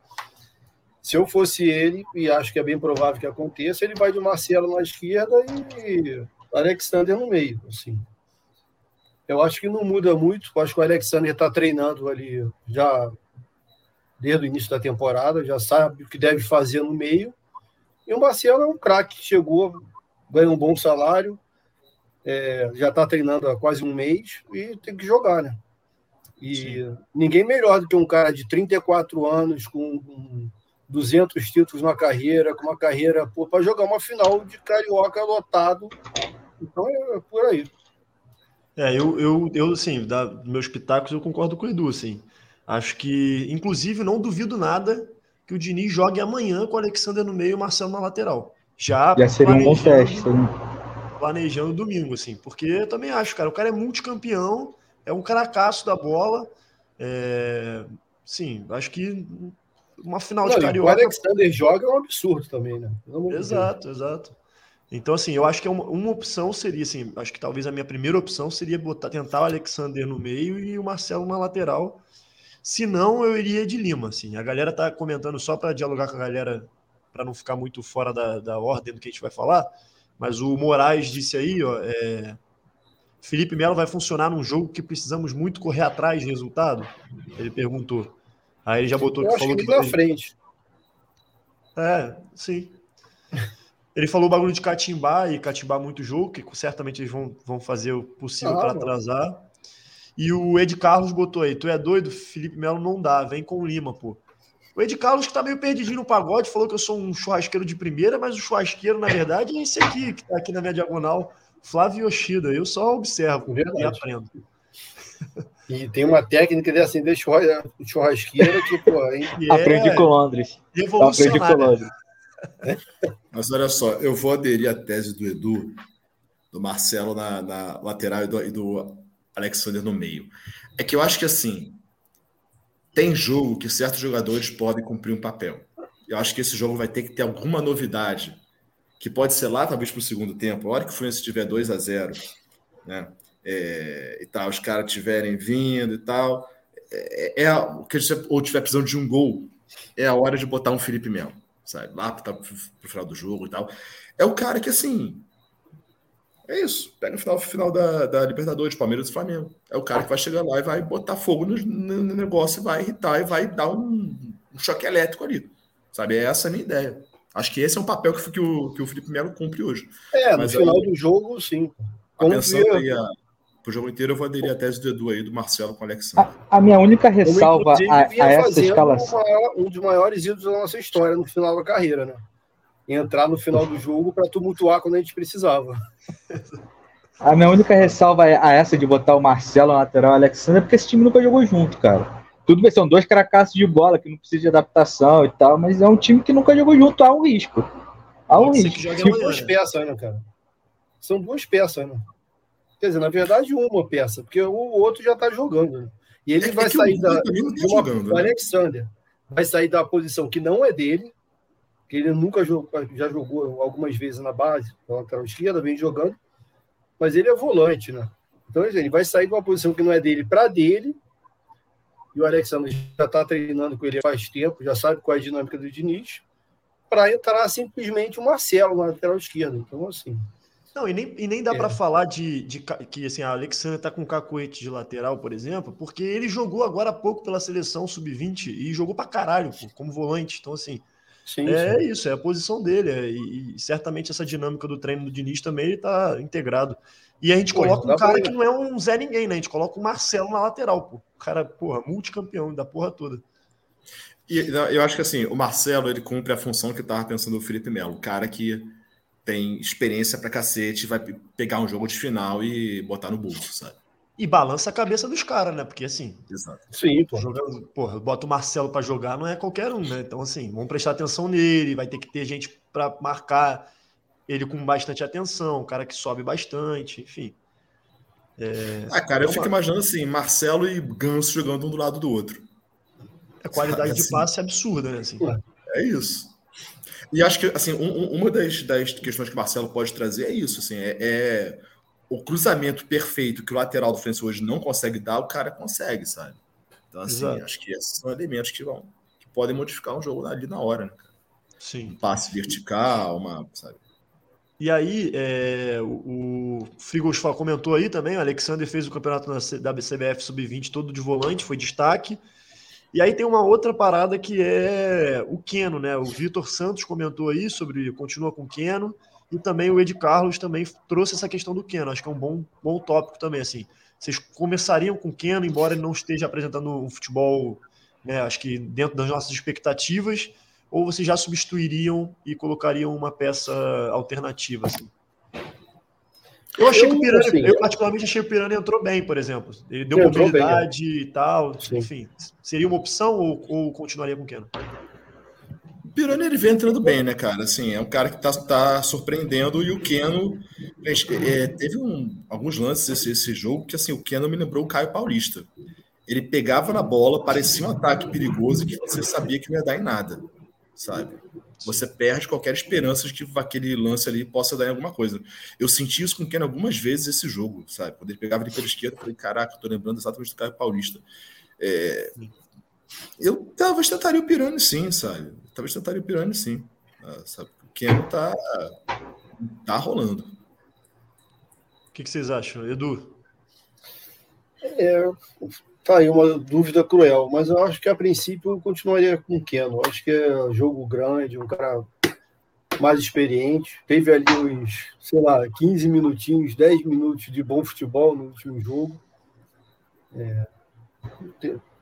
se eu fosse ele, e acho que é bem provável que aconteça, ele vai de Marcelo na esquerda e Alexander no meio. Assim. Eu acho que não muda muito. Eu acho que o Alexander está treinando ali já desde o início da temporada, já sabe o que deve fazer no meio. E o Marcelo é um craque, chegou, ganha um bom salário, é, já está treinando há quase um mês e tem que jogar, né? E Sim. ninguém melhor do que um cara de 34 anos, com 200 títulos na carreira, com uma carreira para jogar uma final de carioca lotado. Então é por aí. É, eu, eu, eu assim, da meus pitacos, eu concordo com o Edu, assim. Acho que, inclusive, não duvido nada que o Diniz jogue amanhã com o Alexander no meio e o Marcelo na lateral. Já, Já seria um bom teste. Planejando domingo, assim. Porque eu também acho, cara, o cara é multicampeão, é um caracaço da bola. É... Sim, acho que uma final não, de carioca. O Alexander joga é um absurdo também, né? Exato, exato. Então, assim, eu acho que é uma, uma, opção seria, assim, acho que talvez a minha primeira opção seria botar, tentar o Alexander no meio e o Marcelo na lateral se não, eu iria de Lima. Assim. A galera tá comentando só para dialogar com a galera, para não ficar muito fora da, da ordem do que a gente vai falar. Mas o Moraes disse aí, ó, é, Felipe Melo vai funcionar num jogo que precisamos muito correr atrás de resultado? Ele perguntou. Aí ele já botou eu que falou que, que na frente. É, sim. Ele falou o bagulho de catimbar e catimbar muito jogo, que certamente eles vão, vão fazer o possível ah, para atrasar. E o Ed Carlos botou aí: Tu é doido? Felipe Melo não dá, vem com o Lima, pô. O Ed Carlos, que tá meio perdidinho no pagode, falou que eu sou um churrasqueiro de primeira, mas o churrasqueiro, na verdade, é esse aqui, que tá aqui na minha diagonal, Flávio Yoshida. Eu só observo verdade. e aprendo. E tem uma técnica de acender churrasqueira que, pô, hein? É Aprendi com Londres. Aprendi com Londres. Mas olha só, eu vou aderir à tese do Edu, do Marcelo na, na lateral e do, e do Alexander no meio. É que eu acho que assim tem jogo que certos jogadores podem cumprir um papel. Eu acho que esse jogo vai ter que ter alguma novidade, que pode ser lá talvez para o segundo tempo. A hora que o Fluminense tiver 2 a 0 né? É, e tal, os caras estiverem vindo e tal, é, é que ou tiver precisando de um gol, é a hora de botar um Felipe Melo, sabe? Lá para o final do jogo e tal. É o cara que assim é isso. Pega no final, final da, da Libertadores, Palmeiras e Flamengo. É o cara que vai chegar lá e vai botar fogo no, no negócio, vai irritar e vai dar um, um, choque elétrico ali. Sabe? É essa a minha ideia. Acho que esse é um papel que, que, o, que o Felipe Melo cumpre hoje. É, Mas no final do jogo, sim. Pensando aí, a, pro jogo inteiro, eu vou aderir a tese do Edu aí, do Marcelo com o Alexandre. A, a minha única ressalva a, a essa escalação. Um, um dos maiores ídolos da nossa história no final da carreira, né? entrar no final do jogo para tumultuar quando a gente precisava. A minha única ressalva é a essa de botar o Marcelo na lateral e o Alexandre, é porque esse time nunca jogou junto, cara. Tudo bem, são dois caracassos de bola que não precisa de adaptação e tal, mas é um time que nunca jogou junto, há um risco. Há um risco. São duas peças, né, cara? São duas peças, né? Quer dizer, na verdade, uma peça, porque o outro já tá jogando. Né? E ele é vai sair da. Tá uma, jogando, né? Alexander vai sair da posição que não é dele, que ele nunca jogou, já jogou algumas vezes na base, na lateral esquerda, vem jogando, mas ele é volante, né? Então ele vai sair de uma posição que não é dele para dele, e o Alexandre já está treinando com ele faz tempo, já sabe qual é a dinâmica do Diniz, para entrar simplesmente o Marcelo na lateral esquerda. Então, assim. Não, e nem, e nem dá é. para falar de, de, que assim, a Alexandre está com cacoete de lateral, por exemplo, porque ele jogou agora há pouco pela seleção sub-20 e jogou para caralho, pô, como volante. Então, assim, sim, é sim. isso, é a posição dele. É, e, e, certamente essa dinâmica do treino do Diniz também ele está integrado. E a gente pô, coloca um cara pra... que não é um Zé Ninguém, né? A gente coloca o Marcelo na lateral, pô. O cara, porra, multicampeão da porra toda. E eu acho que assim, o Marcelo ele cumpre a função que estava pensando o Felipe Melo, o cara que tem experiência pra cacete, vai pegar um jogo de final e botar no bolso, sabe? E balança a cabeça dos caras, né? Porque assim. Exato. Sim, pô. Jogando, porra, bota o Marcelo para jogar, não é qualquer um, né? Então, assim, vamos prestar atenção nele, vai ter que ter gente para marcar ele com bastante atenção, um cara que sobe bastante, enfim. É, ah, cara, eu fico imaginando assim, Marcelo e Ganso jogando um do lado do outro. A qualidade assim, de passe é absurda, né? Assim. É isso. E acho que assim, um, uma das, das, questões que o Marcelo pode trazer é isso, assim, é, é, o cruzamento perfeito que o lateral do Fluminense hoje não consegue dar, o cara consegue, sabe? Então, assim, Exato. acho que esses são elementos que vão que podem modificar um jogo ali na hora, né? Sim. Um passe vertical, uma, sabe? E aí, é, o, o Frigos comentou aí também, o Alexander fez o campeonato da CBF Sub-20 todo de volante, foi destaque. E aí tem uma outra parada que é o Keno, né? O Vitor Santos comentou aí sobre continua com o Keno, e também o Ed Carlos também trouxe essa questão do Keno. Acho que é um bom, bom tópico também, assim. Vocês começariam com o Keno, embora ele não esteja apresentando um futebol, né, acho que dentro das nossas expectativas, ou vocês já substituiriam e colocariam uma peça alternativa? Assim? Eu achei eu, que o Piranha, assim, eu particularmente achei que o Piranha entrou bem, por exemplo. Ele deu mobilidade bem, é. e tal. Sim. Enfim, seria uma opção ou, ou continuaria com o Keno? O Piranha ele vem entrando bem, né, cara? Assim, é um cara que tá, tá surpreendendo e o Keno é, teve um, alguns lances esse, esse jogo que assim o Keno me lembrou o Caio Paulista. Ele pegava na bola, parecia um ataque perigoso que você sabia que não ia dar em nada sabe? Você perde qualquer esperança de que aquele lance ali possa dar em alguma coisa. Eu senti isso com o Ken algumas vezes esse jogo, sabe? Quando ele pegava ele pela esquerda, eu falei, caraca, tô lembrando exatamente do Caio Paulista. É... Eu talvez tentaria o Pirani sim, sabe? Talvez tentaria o Pirani sim. Ah, sabe? O Ken tá, tá rolando. O que, que vocês acham, Edu? É, Tá aí uma dúvida cruel, mas eu acho que a princípio eu continuaria com o Keno. Acho que é jogo grande, um cara mais experiente. Teve ali uns, sei lá, 15 minutinhos, 10 minutos de bom futebol no último jogo. É,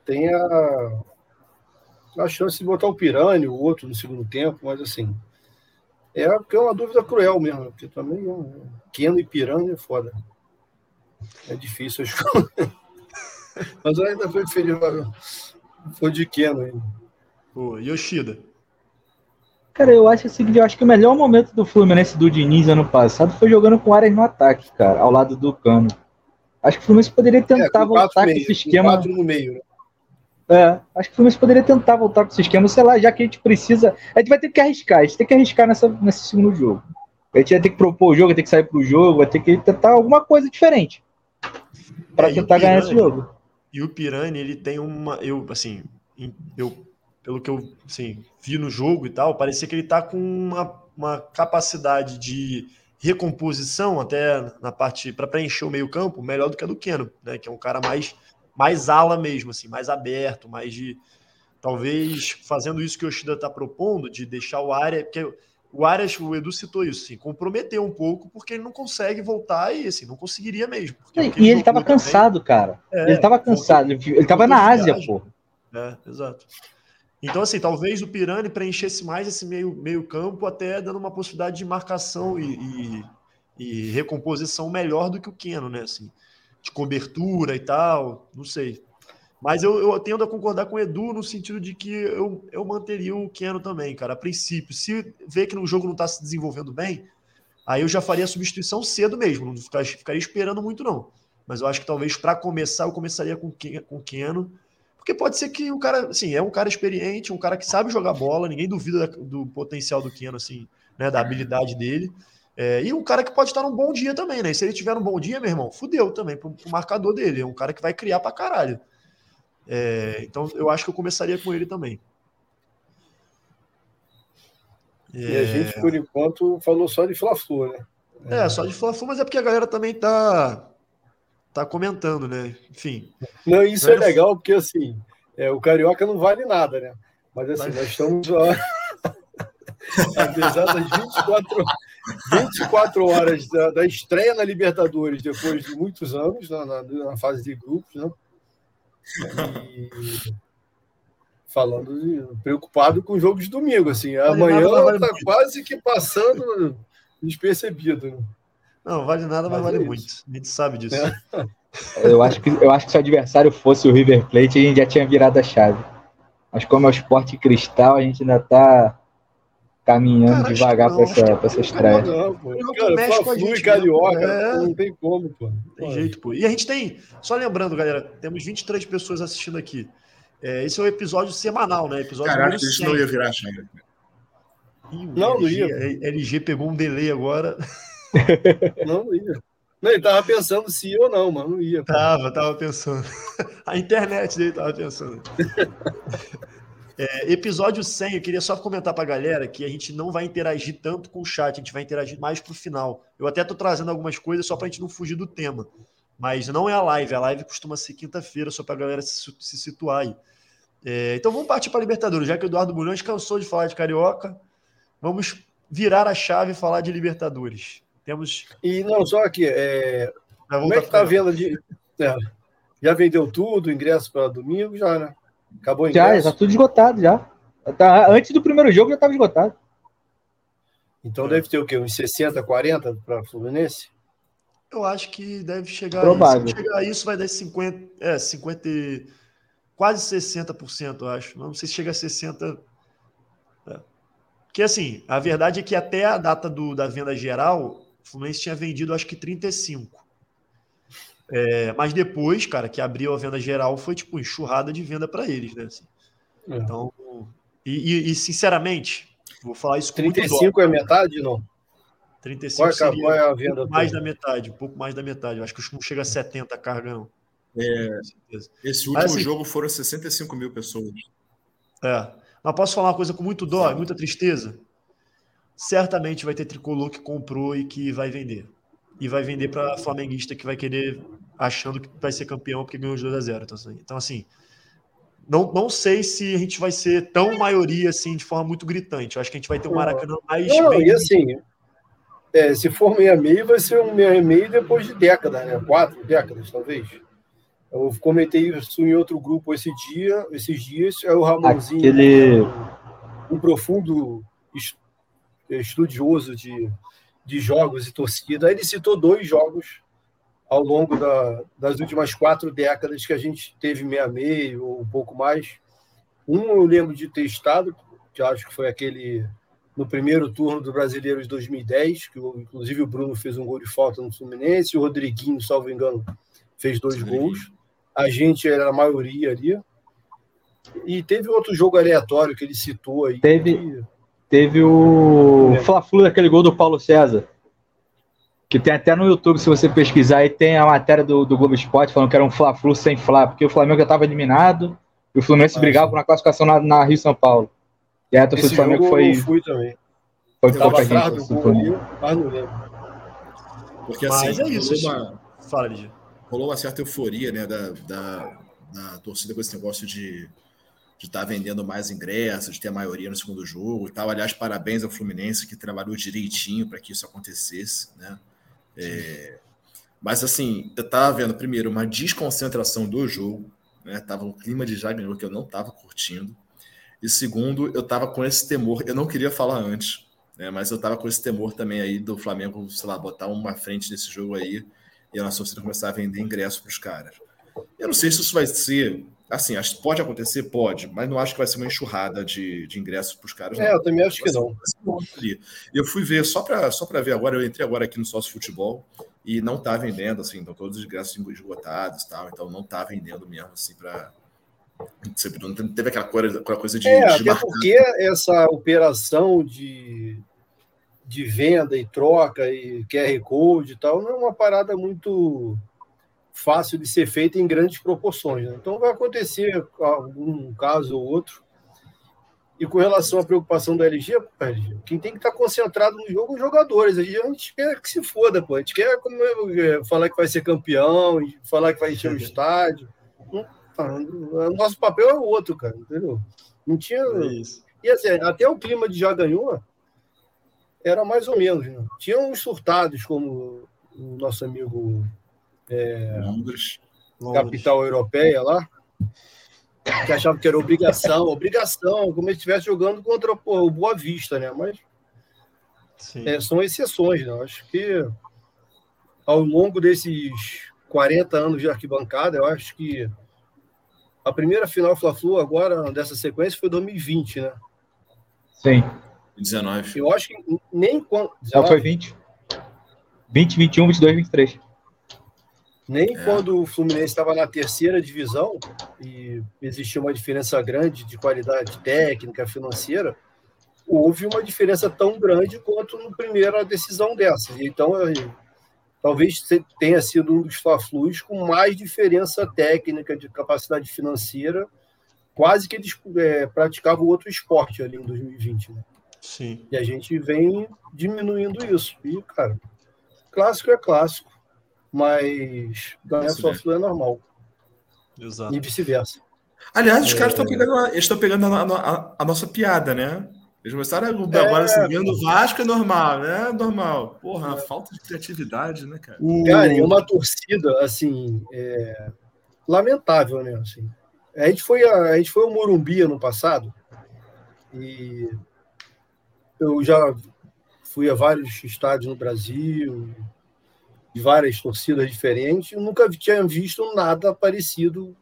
tem a, a chance de botar o Pirani, o outro no segundo tempo, mas assim. É porque é uma dúvida cruel mesmo, porque também é Keno e Pirani é foda. É difícil coisas. Mas eu ainda fui feliz, foi de Keno ainda. Pô, Yoshida. Cara, eu acho o seguinte, eu acho que o melhor momento do Fluminense do Diniz ano passado foi jogando com áreas no ataque, cara, ao lado do Cano. Acho que o Fluminense poderia tentar é, voltar com, esse esquema. Com no meio, né? É, acho que o Fluminense poderia tentar voltar com esse esquema, sei lá, já que a gente precisa. A gente vai ter que arriscar, a gente tem que arriscar nessa, nesse segundo jogo. A gente vai ter que propor o jogo, vai ter que sair pro jogo, vai ter que tentar alguma coisa diferente. para é, tentar ganhar esse jogo. E o Pirani, ele tem uma. Eu, assim, eu, pelo que eu assim, vi no jogo e tal, parecia que ele tá com uma, uma capacidade de recomposição até na parte para preencher o meio-campo melhor do que a do Keno, né? Que é um cara mais mais ala mesmo, assim, mais aberto, mais de talvez fazendo isso que o Yoshida está propondo, de deixar o área, porque o Arias, o Edu citou isso, assim, comprometeu um pouco porque ele não consegue voltar e assim, não conseguiria mesmo. e ele estava cansado, cara. É, ele estava cansado, ele estava na Ásia, pô. É, exato. Então, assim, talvez o Pirani preenchesse mais esse meio, meio campo, até dando uma possibilidade de marcação e, e, e recomposição melhor do que o Keno, né? Assim, de cobertura e tal, não sei. Mas eu, eu tendo a concordar com o Edu no sentido de que eu, eu manteria o Keno também, cara. A princípio, se vê que o jogo não está se desenvolvendo bem, aí eu já faria a substituição cedo mesmo, não ficar, ficaria esperando muito, não. Mas eu acho que talvez para começar, eu começaria com, com o Keno. Porque pode ser que o cara, assim, é um cara experiente, um cara que sabe jogar bola, ninguém duvida do potencial do Keno, assim, né, da habilidade dele. É, e um cara que pode estar num bom dia também, né? E se ele tiver um bom dia, meu irmão, fudeu também pro, pro marcador dele. É um cara que vai criar pra caralho. É, então eu acho que eu começaria com ele também. E a gente, por enquanto, falou só de Fla-Flu, né? É, só de Fla-Flu, mas é porque a galera também tá, tá comentando, né? Enfim. Não, isso é legal, porque assim, é, o Carioca não vale nada, né? Mas assim, nós estamos. Apesar das 24, 24 horas da, da, estreia na Libertadores, depois de muitos anos, na, na, na fase de grupos, né? E falando de, preocupado com o jogo de domingo, assim. Amanhã vale tá quase que passando despercebido. Não, vale nada, mas, mas vale é muito. A gente sabe disso. É. Eu acho, que, eu acho que se o adversário fosse o River Plate, a gente já tinha virado a chave. Mas como é o esporte cristal, a gente ainda está caminhando Cara, devagar para essa, pra essa estreia. Não, pô. Cara, Fla-Flu e Carioca, é... não tem como, pô. Tem jeito, pô. E a gente tem, só lembrando, galera, temos 23 pessoas assistindo aqui. É, esse é o episódio semanal, né? Episódio Caraca, isso não ia virar chave. Não, não ia. LG pegou um delay agora. Não, não ia. Não, ele tava pensando se ia ou não, mas não ia. Pô. Tava, tava pensando. A internet dele tava pensando. É, episódio 100, eu queria só comentar para a galera que a gente não vai interagir tanto com o chat, a gente vai interagir mais para o final. Eu até estou trazendo algumas coisas só para a gente não fugir do tema. Mas não é a live, a live costuma ser quinta-feira, só para a galera se, se, situar aí. É, então vamos partir para a Libertadores, já que o Eduardo Bulhões cansou de falar de Carioca, vamos virar a chave e falar de Libertadores. Temos. E não, só aqui, é... como é que tá a venda de. É, já vendeu tudo, ingresso para domingo, já, né? Acabou o ingresso? Já, já tá tudo esgotado já. Tá, antes do primeiro jogo já estava esgotado. Então deve ter o quê? Uns 60, 40 para Fluminense? Eu acho que deve chegar Provável. a isso. chegar a isso, vai dar 50, é, 50, quase 60%, eu acho. Não sei se chega a 60%. É. Porque assim, a verdade é que até a data do, da venda geral, o Fluminense tinha vendido acho que 35. É, mas depois, cara, que abriu a venda geral, foi tipo enxurrada de venda para eles, né? Assim. É. Então, e, e, e, sinceramente, vou falar isso com 35 é metade, não? 35 qual é, seria qual é a venda? Um mais da metade, um pouco mais da metade. Eu acho que não chega a 70 a carga, não. É, esse último mas, assim, jogo foram 65 mil pessoas. É. Mas posso falar uma coisa com muito dó, muita tristeza? Certamente vai ter tricolor que comprou e que vai vender e vai vender para flamenguista que vai querer achando que vai ser campeão porque ganhou os 2 a 0 então, assim, então, assim, não, não sei se a gente vai ser tão maioria assim de forma muito gritante. Eu acho que a gente vai ter um Maracanã mais. Não, bem... e assim, é, se for meia meio, vai ser um meia meio depois de décadas, né? Quatro décadas, talvez. Eu comentei isso em outro grupo esse dia, esses dias. É o Ramonzinho, Aquele... um profundo estudioso de, de jogos e torcida. Ele citou dois jogos ao longo da, das últimas quatro décadas que a gente teve meia-meio ou um pouco mais. Um eu lembro de ter estado, que acho que foi aquele no primeiro turno do Brasileiro de 2010, que inclusive o Bruno fez um gol de falta no Fluminense, o Rodriguinho, salvo engano, fez dois Sim. gols. A gente era a maioria ali. E teve outro jogo aleatório que ele citou aí. Teve, que... Teve o Fla-Flu, aquele gol do Paulo César. Que tem até no YouTube, se você pesquisar, aí tem a matéria do, do Globo Esporte falando que era um Fla-Flu sem Fla, porque o Flamengo já estava eliminado e o Fluminense ah, brigava por uma classificação na, na Rio São Paulo. E aí a torcida do Flamengo foi. Eu fui também. Foi pouca gente. Assim, mas não lembro. Porque assim, mas é isso. Rolou uma, Fala, rolou uma certa euforia né, da, da, da torcida com esse negócio de de estar tá vendendo mais ingressos, de ter a maioria no segundo jogo e tal. Aliás, parabéns ao Fluminense que trabalhou direitinho para que isso acontecesse, né? É, mas assim, eu estava vendo primeiro uma desconcentração do jogo, né? Tava um clima de já que eu não estava curtindo. E segundo, eu estava com esse temor, eu não queria falar antes, né? Mas eu estava com esse temor também aí do Flamengo, sei lá, botar uma frente nesse jogo aí e a nossa torcida começar a vender ingresso para os caras. Eu não sei se isso vai ser Assim, acho que pode acontecer? Pode, mas não acho que vai ser uma enxurrada de, de ingressos para os caras. É, não. eu também acho que não. Eu fui ver, só para só ver agora, eu entrei agora aqui no Sócio Futebol e não está vendendo, assim, então todos os ingressos esgotados tal, então não está vendendo mesmo, assim, para. Não teve aquela coisa, aquela coisa de. É, de até porque essa operação de, de venda e troca e QR Code e tal não é uma parada muito fácil de ser feita em grandes proporções. Né? Então vai acontecer algum caso ou outro. E com relação à preocupação da LG, quem tem que estar concentrado no jogo é os jogadores. A gente quer que se foda, pô. A gente quer como, é, falar que vai ser campeão, falar que vai encher o estádio. O nosso papel é outro, cara, entendeu? Não tinha. É isso. E assim, até o clima de já ganhou era mais ou menos. Né? Tinha uns surtados, como o nosso amigo é, Londres. capital europeia lá, que achava que era obrigação, obrigação, como se estivesse jogando contra pô, o Boa Vista, né? Mas é, são exceções, né? Acho que ao longo desses 40 anos de arquibancada, eu acho que a primeira final Fla-Flu agora dessa sequência foi 2020, né? Sim. 19. Eu acho que nem quando. Não, foi 20. 20, 21, 22, 23. Nem é. quando o Fluminense estava na terceira divisão e existia uma diferença grande de qualidade técnica, financeira, houve uma diferença tão grande quanto no primeira decisão dessa. Então, talvez tenha sido um dos Fla-Flus com mais diferença técnica, de capacidade financeira, quase que eles é, praticavam outro esporte ali em 2020. Né? Sim. E a gente vem diminuindo isso. E, cara, clássico é clássico, mas ganhar Fla-Flu é normal. Exato. E vice-versa. Aliás, os é... caras estão pegando, estão pegando a, a, a nossa piada, né? Eles começaram a, é, agora seguindo o Vasco é normal, né? Normal. Porra, é. falta de criatividade, né, cara? Cara, e uma torcida, assim, é... lamentável, né? Assim, a gente foi a, a gente foi ao Morumbi ano passado e eu já fui a vários estádios no Brasil, de várias torcidas diferentes, eu nunca tinha visto nada parecido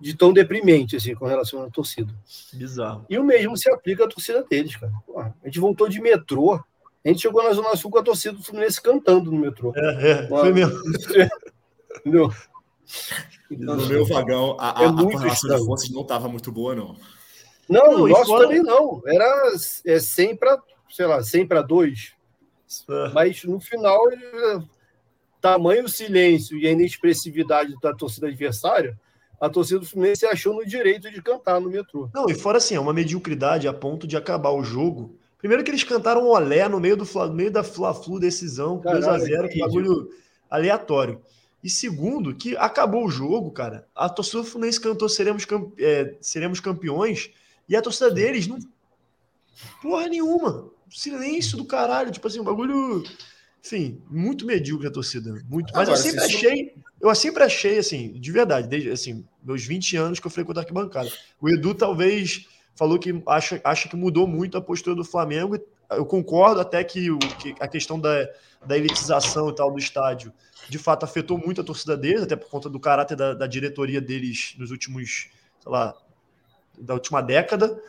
de tão deprimente assim com relação à torcida. Bizarro. E o mesmo se aplica à torcida deles, cara. Pô, a gente voltou de metrô, a gente chegou na Zona Sul com a torcida do Fluminense cantando no metrô. É, é foi mesmo. Entendeu? Então, no meu vagão, a, é a, a correlação de forças não estava muito boa, não. Não, não o nosso fora... também não. Era é 100 para, sei lá, 100 para 2. É. Mas no final, tamanho silêncio e a inexpressividade da torcida adversária a torcida do Fluminense achou no direito de cantar no metrô. Não, e fora assim, é uma mediocridade a ponto de acabar o jogo. Primeiro que eles cantaram olé no meio, do, no meio da Fla-Flu decisão, 2x0, que bagulho aleatório. E segundo, que acabou o jogo, cara. A torcida do Fluminense cantou seremos, é, seremos campeões e a torcida deles não. Porra nenhuma. Silêncio do caralho. Tipo assim, um bagulho Sim, muito medíocre a torcida. Muito. Mas Agora, eu sempre achei, eu sempre achei, assim, de verdade, desde assim, meus 20 anos que eu frequento a arquibancada. O Edu talvez falou que acha, acha que mudou muito a postura do Flamengo. Eu concordo até que, o, que a questão da, da elitização e tal do estádio de fato afetou muito a torcida deles, até por conta do caráter da, da diretoria deles nos últimos, sei lá, da última década.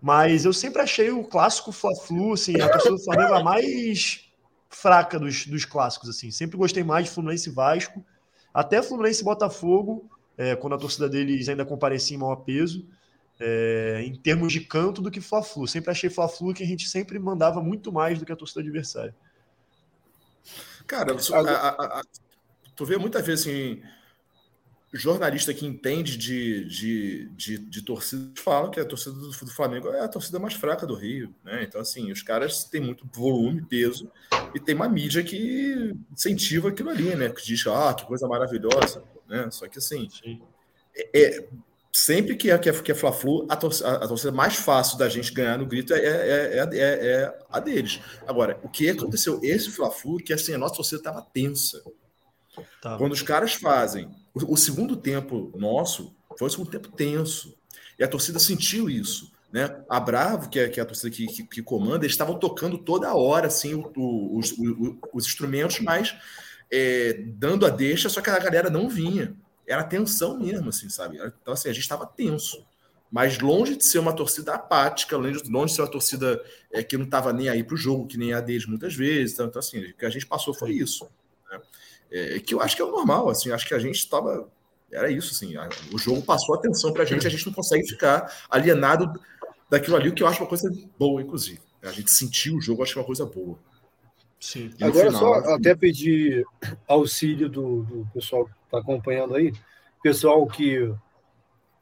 Mas eu sempre achei o clássico Fla-Flu, assim, a torcida do Flamengo a mais fraca dos, dos clássicos, assim. Sempre gostei mais de Fluminense e Vasco. Até Fluminense e Botafogo, é, quando a torcida deles ainda comparecia em maior peso, é, em termos de canto do que Fla-Flu. Sempre achei Fla-Flu que a gente sempre mandava muito mais do que a torcida adversária. Cara, a, a, a, tu vê muitas vezes assim, jornalista que entende de, de, de, de torcida fala que a torcida do, do, Flamengo é a torcida mais fraca do Rio, né? Então, assim, os caras têm muito volume, peso, e tem uma mídia que incentiva aquilo ali, né? Que diz, ah, que coisa maravilhosa, né? Só que, assim, é, é, sempre que é, que é, que é Fla-Flu, a, torcida, a torcida mais fácil da gente ganhar no grito é, é, é, é, a deles. Agora, o que aconteceu? Esse Fla-Flu, que assim, a nossa torcida estava tensa. Tá. Quando os caras fazem o, segundo tempo nosso foi um segundo tempo tenso. E a torcida sentiu isso. Né? A Bravo, que é, que é a torcida que, que, que, comanda, eles estavam tocando toda hora assim, o, o, os, os, instrumentos, mas é, dando a deixa, só que a galera não vinha. Era tensão mesmo, assim, sabe? Então, assim, a gente estava tenso. Mas longe de ser uma torcida apática, longe de ser uma torcida é, que não estava nem aí para o jogo, que nem a deles muitas vezes. Então, então, assim, o que a gente passou foi isso. Né? É, que eu acho que é o normal, assim, acho que a gente estava. Era isso, assim, a, o jogo passou atenção para a gente, a gente não consegue ficar alienado daquilo ali, o que eu acho uma coisa boa, inclusive. A gente sentiu o jogo, acho que é uma coisa boa. Sim. Agora, final, só assim... até pedir auxílio do, do pessoal que está acompanhando aí, pessoal que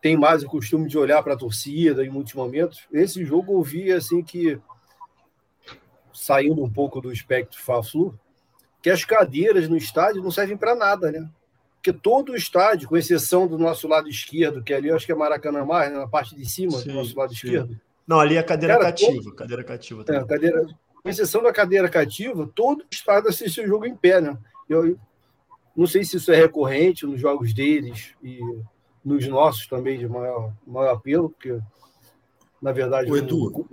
tem mais o costume de olhar para a torcida em muitos momentos. Esse jogo eu vi assim que, saindo um pouco do espectro Fla-Flu, que as cadeiras no estádio não servem para nada, né? Porque todo o estádio, com exceção do nosso lado esquerdo, que ali eu acho que é Maracanã mais, né? na parte de cima sim, do nosso lado sim. esquerdo. Não, ali é cadeira Cara, cativa. Todo... Cadeira cativa também. É, cadeira... Com exceção da cadeira cativa, todo o estádio assiste o jogo em pé, né? Eu não sei se isso é recorrente nos jogos deles e nos nossos também de maior, maior apelo, porque, na verdade, o Edu,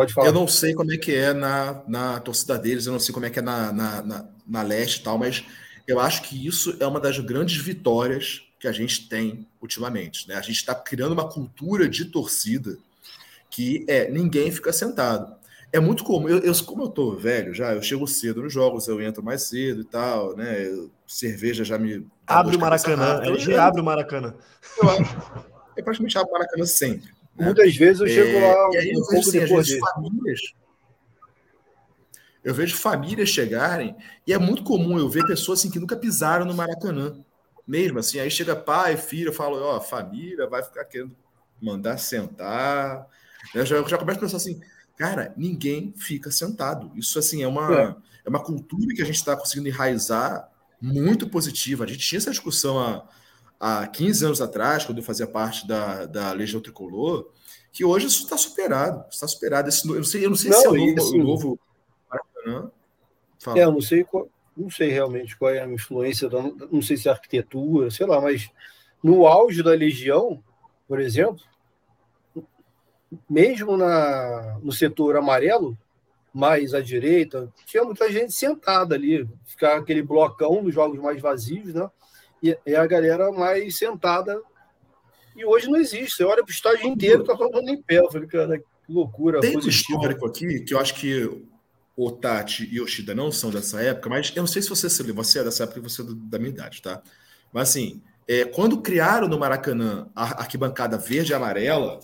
pode falar. Eu não sei como é que é na, na torcida deles, eu não sei como é que é na, na, na, na leste e tal, mas eu acho que isso é uma das grandes vitórias que a gente tem ultimamente. Né? A gente está criando uma cultura de torcida que é ninguém fica sentado. É muito comum, eu, eu, como eu tô velho já, eu chego cedo nos jogos, eu entro mais cedo e tal, né? Cerveja já me. Abre o Maracanã, LG abre o Maracanã. Eu acho. Eu praticamente abro o Maracanã sempre. Né? Muitas vezes eu chego é, lá. E aí eu vejo assim, vezes, famílias. Eu vejo famílias chegarem, e é muito comum eu ver pessoas assim, que nunca pisaram no Maracanã. Mesmo assim, aí chega pai, filho, eu falo, ó, família vai ficar querendo mandar sentar. Eu já, eu já começo a pensar assim, cara, ninguém fica sentado. Isso assim é uma, é. é uma cultura que a gente está conseguindo enraizar muito positiva. A gente tinha essa discussão há, há 15 anos atrás, quando eu fazia parte da, da Legião Tricolor, que hoje isso está superado. Está superado. Esse, eu não sei, eu não sei não, se é o novo. Assim, novo É, eu não sei qual, não sei realmente qual é a influência, da, não sei se é arquitetura, sei lá, mas no auge da Legião, por exemplo, mesmo na, no setor amarelo, mais à direita, tinha muita gente sentada ali, ficar aquele blocão nos jogos mais vazios, né? E, e a galera mais sentada. E hoje não existe. Você olha para o estádio inteiro, tá todo mundo em pé. Eu falei, cara, que loucura. Tem um histórico aqui que eu acho que o Tati e o Yoshida não são dessa época, mas eu não sei se você se lembra, você é dessa época e você é da minha idade, tá? Mas assim, é, quando criaram no Maracanã a arquibancada verde e amarela,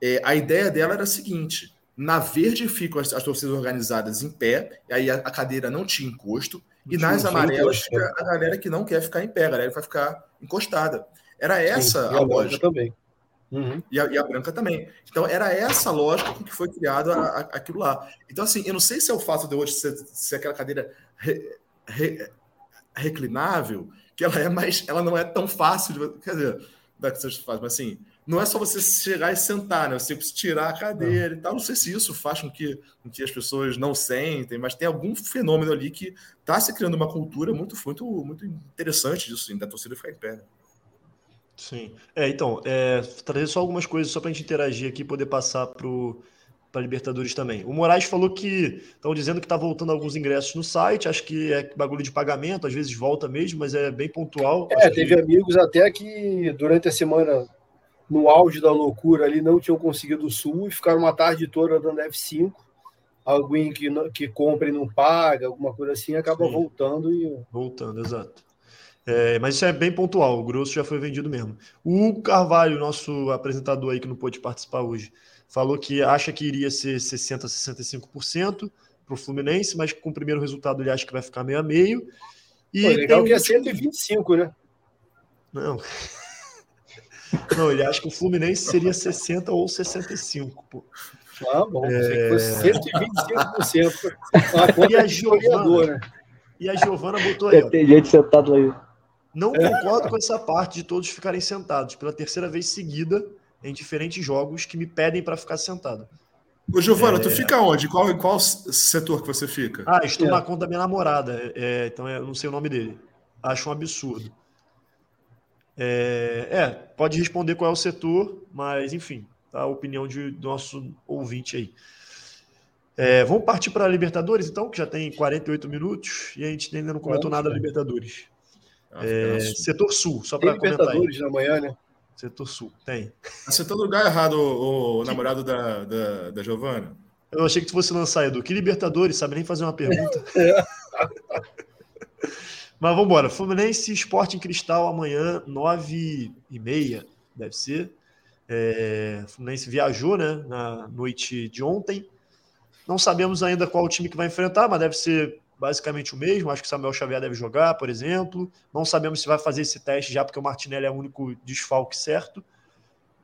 é, a ideia dela era a seguinte: na verde ficam as, as torcidas organizadas em pé, e aí a, a cadeira não tinha encosto, e nas amarelas fica a galera que não quer ficar em pé, a galera vai ficar encostada. Era essa Sim, a, a lógica. também. Uhum. E, a, e, a, branca também. Então, era essa lógica com que foi criado a, a, aquilo lá. Então, assim, eu não sei se é o fato de hoje ser, ser aquela cadeira re, re, reclinável, que ela é mais, ela não é tão fácil, de, quer dizer, da que você faz, mas assim, não é só você chegar e sentar, né? Você precisa tirar a cadeira não. e tal. Não sei se isso faz com que, com que as pessoas não sentem, mas tem algum fenômeno ali que está se criando uma cultura muito, muito, muito interessante disso, da torcida ficar em pé. Né? Sim. É, então, é, trazer só algumas coisas só para a gente interagir aqui e poder passar para Libertadores também. O Moraes falou que estão dizendo que está voltando alguns ingressos no site, acho que é bagulho de pagamento, às vezes volta mesmo, mas é bem pontual. É, teve que... amigos até que durante a semana no auge da loucura ali, não tinham conseguido o Sul e ficaram uma tarde toda dando F5. Alguém que, que compra e não paga, alguma coisa assim, acaba Sim. voltando e. Voltando, exato. É, mas isso é bem pontual, o grosso já foi vendido mesmo. O Carvalho, nosso apresentador aí que não pôde participar hoje, falou que acha que iria ser 60% a 65% para o Fluminense, mas com o primeiro resultado ele acha que vai ficar meio a meio. E Pô, legal que é 125, né? Não. Não, ele acha que o Fluminense seria 60 ou 65, pô. Ah, bom, é... 125%. e a Giovana, e a Giovana botou aí. Tem gente sentado aí. Não concordo com essa parte de todos ficarem sentados pela terceira vez seguida em diferentes jogos que me pedem para ficar sentado. Ô, Giovana, é... tu fica onde? Qual, qual setor que você fica? Ah, estou é. na conta da minha namorada, é, então eu não sei o nome dele. Acho um absurdo. É, é, pode responder qual é o setor, mas enfim, tá a opinião de, do nosso ouvinte aí. É, vamos partir para a Libertadores, então, que já tem 48 minutos e a gente ainda não comentou nada da Libertadores. Ah, é, setor Sul, só para comentar. Libertadores na manhã, né? Setor Sul, tem. Acertou no lugar errado o, o namorado da, da, da Giovana. Eu achei que tu fosse lançar, Edu. Que Libertadores? Sabe nem fazer uma pergunta. Mas vamos embora. Fluminense Esporte em Cristal amanhã, nove e meia, deve ser. É, Fluminense viajou né, na noite de ontem Não sabemos ainda qual o time que vai enfrentar, mas deve ser basicamente o mesmo. Acho que Samuel Xavier deve jogar, por exemplo. Não sabemos se vai fazer esse teste já, porque o Martinelli é o único desfalque certo.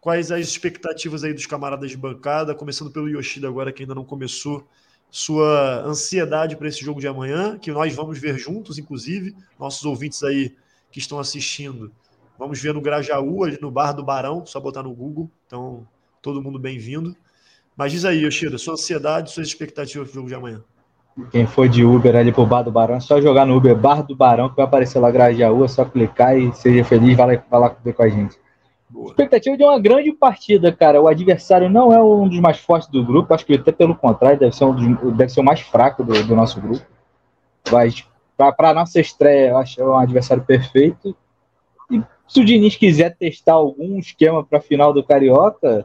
Quais as expectativas aí dos camaradas de bancada? Começando pelo Yoshida agora, que ainda não começou. Sua ansiedade para esse jogo de amanhã, que nós vamos ver juntos, inclusive. Nossos ouvintes aí que estão assistindo. Vamos ver no Grajaú, ali no Bar do Barão, só botar no Google. Então, todo mundo bem-vindo. Mas diz aí, Yoshida, sua ansiedade, suas expectativas para o jogo de amanhã. Quem for de Uber ali pro Bar do Barão, é só jogar no Uber Bar do Barão que vai aparecer lá Grajaú, é só clicar e seja feliz, vai lá, vai lá ver com a gente. Boa. Expectativa de uma grande partida, cara. O adversário não é um dos mais fortes do grupo, acho que até pelo contrário, deve ser, um dos, deve ser o mais fraco do, do nosso grupo. Mas para a nossa estreia, eu acho é um adversário perfeito. E se o Diniz quiser testar algum esquema para a final do Carioca,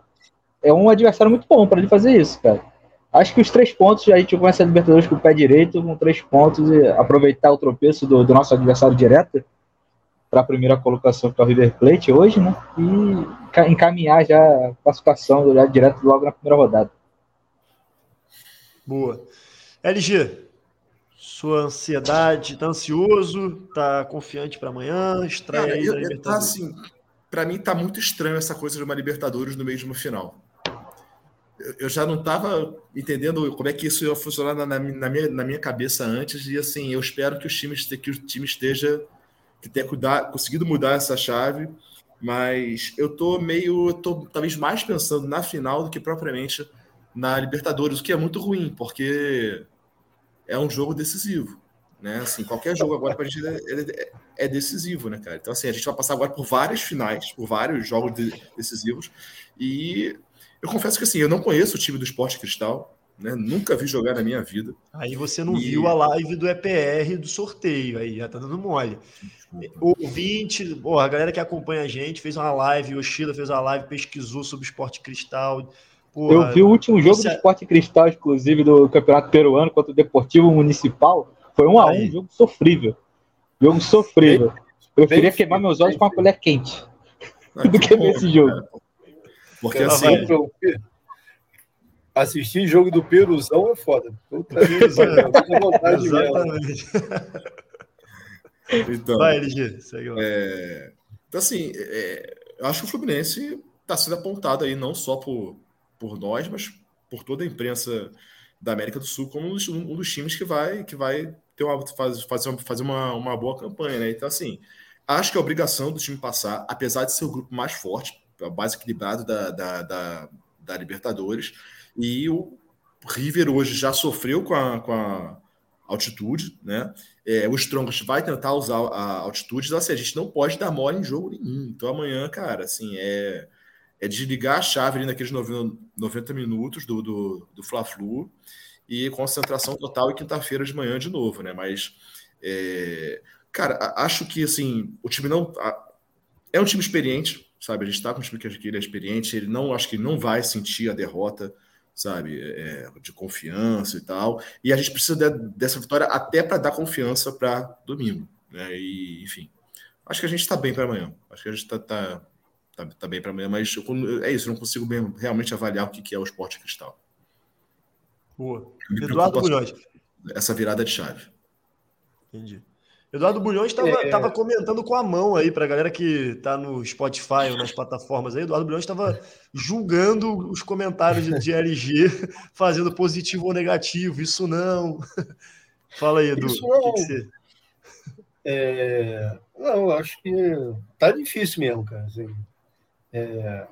é um adversário muito bom para ele fazer isso, cara. Acho que os três pontos, a gente começa a Libertadores com o pé direito, com três pontos, e aproveitar o tropeço do, do nosso adversário direto para a primeira colocação que é o River Plate hoje, né? E encaminhar já a classificação já direto logo na primeira rodada. Boa. LG, sua ansiedade, tá ansioso, tá confiante para amanhã, estreia Cara, aí eu, Libertadores? Tá assim, para mim tá muito estranho essa coisa de uma Libertadores no uma final eu já não estava entendendo como é que isso ia funcionar na, na, minha, na minha cabeça antes, e assim, eu espero que, os times, que o time esteja, que tenha cuidar, conseguido mudar essa chave, mas eu tô meio, eu tô talvez mais pensando na final do que propriamente na Libertadores, o que é muito ruim, porque é um jogo decisivo, né? Assim, qualquer jogo agora para a gente é, é, decisivo, né, cara? Então, assim, a gente vai passar agora por várias finais, por vários jogos de, decisivos, e eu confesso que assim, eu não conheço o time do Esporte Cristal, né? Nunca vi jogar na minha vida. Aí você não e... viu a live do EPR do sorteio, aí já tá dando mole. Ouvinte, porra, a galera que acompanha a gente fez uma live, o Yoshida fez uma live, pesquisou sobre o Esporte Cristal. Porra, eu vi o último jogo você... do Esporte Cristal, inclusive, do Campeonato Peruano contra o Deportivo Municipal. Foi um a um, um jogo sofrível. Jogo sofrível. Eu queria queimar meus olhos com uma colher quente. Ah, do que ver esse jogo. Cara. Porque assim. Assistir jogo do Peruzão é foda. Puta Exatamente. Então, Vai, LG, segue lá. É, então, assim, é, eu acho que o Fluminense está sendo apontado aí não só por, por nós, mas por toda a imprensa da América do Sul como um dos, um dos times que vai, que vai ter uma, fazer, fazer uma, uma boa campanha, né? Então, assim, acho que é obrigação do time passar, apesar de ser o grupo mais forte, mais equilibrado da, da, da, da Libertadores. E o River hoje já sofreu com a, com a altitude, né? É, o Strongest vai tentar usar a altitude, assim, a gente não pode dar mole em jogo nenhum. Então amanhã, cara, assim, é, é desligar a chave ali naqueles 90, 90 minutos do, do, do Fla-Flu e concentração total e quinta-feira de manhã de novo, né? Mas, é, cara, acho que, assim, o time não... É um time experiente, sabe? A gente está com um time que ele é experiente, ele não acho que não vai sentir a derrota, sabe, é, de confiança e tal. E a gente precisa de, dessa vitória até para dar confiança para domingo, né? E enfim, acho que a gente está bem para amanhã. Acho que a gente está tá, tá, tá, bem para amanhã, mas eu, é isso, eu não consigo bem, realmente avaliar o que, que é o esporte cristal. Boa. Eduardo Bulhões. Essa virada de chave. Entendi. Eduardo Bulhões estava é... comentando com a mão aí para a galera que está no Spotify ou nas plataformas aí. Eduardo Bulhões estava julgando os comentários de LG, fazendo positivo ou negativo. Isso não. Fala aí, Edu. Isso não. Que que você... é... Não, acho que tá difícil mesmo, cara. Assim, é...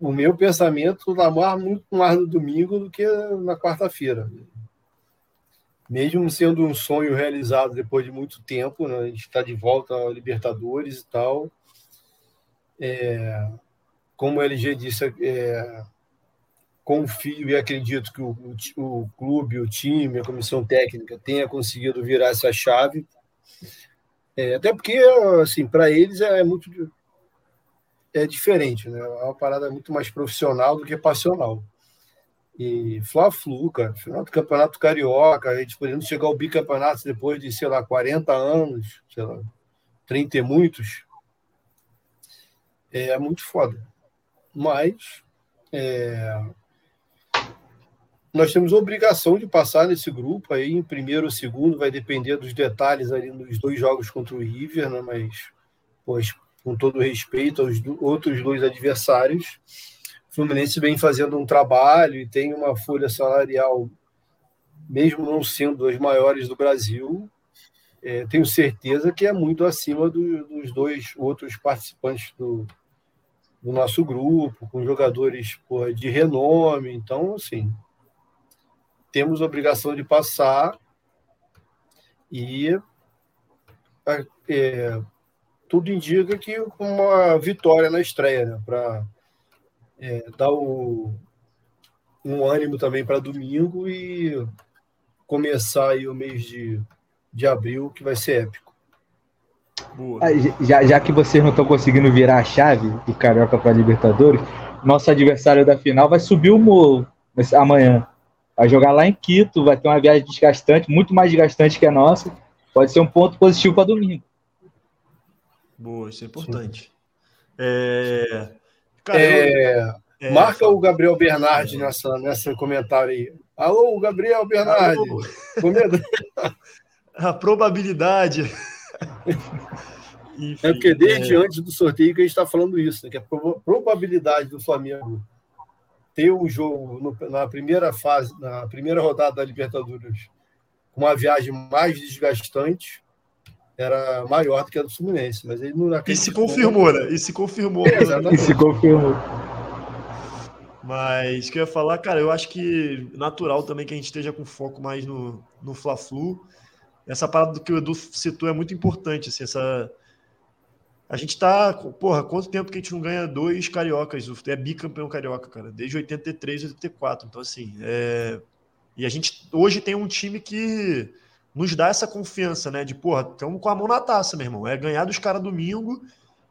O meu pensamento está muito mais no domingo do que na quarta-feira mesmo sendo um sonho realizado depois de muito tempo, né, a gente está de volta a Libertadores e tal. É, como o LG disse, é, confio e acredito que o, o, o, clube, o time, a comissão técnica tenha conseguido virar essa chave. É, até porque, assim, para eles é muito é diferente, né? É uma parada muito mais profissional do que passional. E Fla-Flu, cara, final do Campeonato Carioca, a gente podendo chegar ao bicampeonato depois de, sei lá, 40 anos, sei lá, 30 e muitos, é muito foda. Mas é, nós temos obrigação de passar nesse grupo aí em primeiro ou segundo, vai depender dos detalhes ali nos dois jogos contra o River, né? Mas, pois, com todo respeito aos do, outros dois adversários, Fluminense vem fazendo um trabalho e tem uma folha salarial, mesmo não sendo as maiores do Brasil, é, tenho certeza que é muito acima do, dos dois outros participantes do, do nosso grupo, com jogadores porra, de renome. Então, assim, temos obrigação de passar e é, tudo indica que uma vitória na estreia, né, para é, dar o, um ânimo também para domingo e começar aí o mês de, de abril, que vai ser épico. Ah, já, já que vocês não estão conseguindo virar a chave do Carioca para Libertadores, nosso adversário da final vai subir o morro amanhã. Vai jogar lá em Quito, vai ter uma viagem desgastante, muito mais desgastante que a nossa. Pode ser um ponto positivo para domingo. Boa, isso é importante. É... É... É, Marca o Gabriel Bernardi nessa, nessa comentário aí. Alô, Gabriel Bernardi. a probabilidade. Enfim, é porque desde é... antes do sorteio que a gente está falando isso, né? que a probabilidade do Flamengo ter um jogo no, na primeira fase, na primeira rodada da Libertadores, com uma viagem mais desgastante, era maior do que a do Fluminense. Mas ele não E se confirmou, né? E se confirmou. É, e se confirmou. Mas o que eu ia falar, cara, eu acho que natural também que a gente esteja com foco mais no, no Fla-Flu. Essa parada do que o Edu citou é muito importante, assim, essa a gente tá, porra, quanto tempo que a gente não ganha dois cariocas? É bicampeão carioca, cara, desde 83 e 84. Então, assim, é... e a gente hoje tem um time que nos dá essa confiança, né? De, porra, estamos com a mão na taça, meu irmão. É ganhar dos caras domingo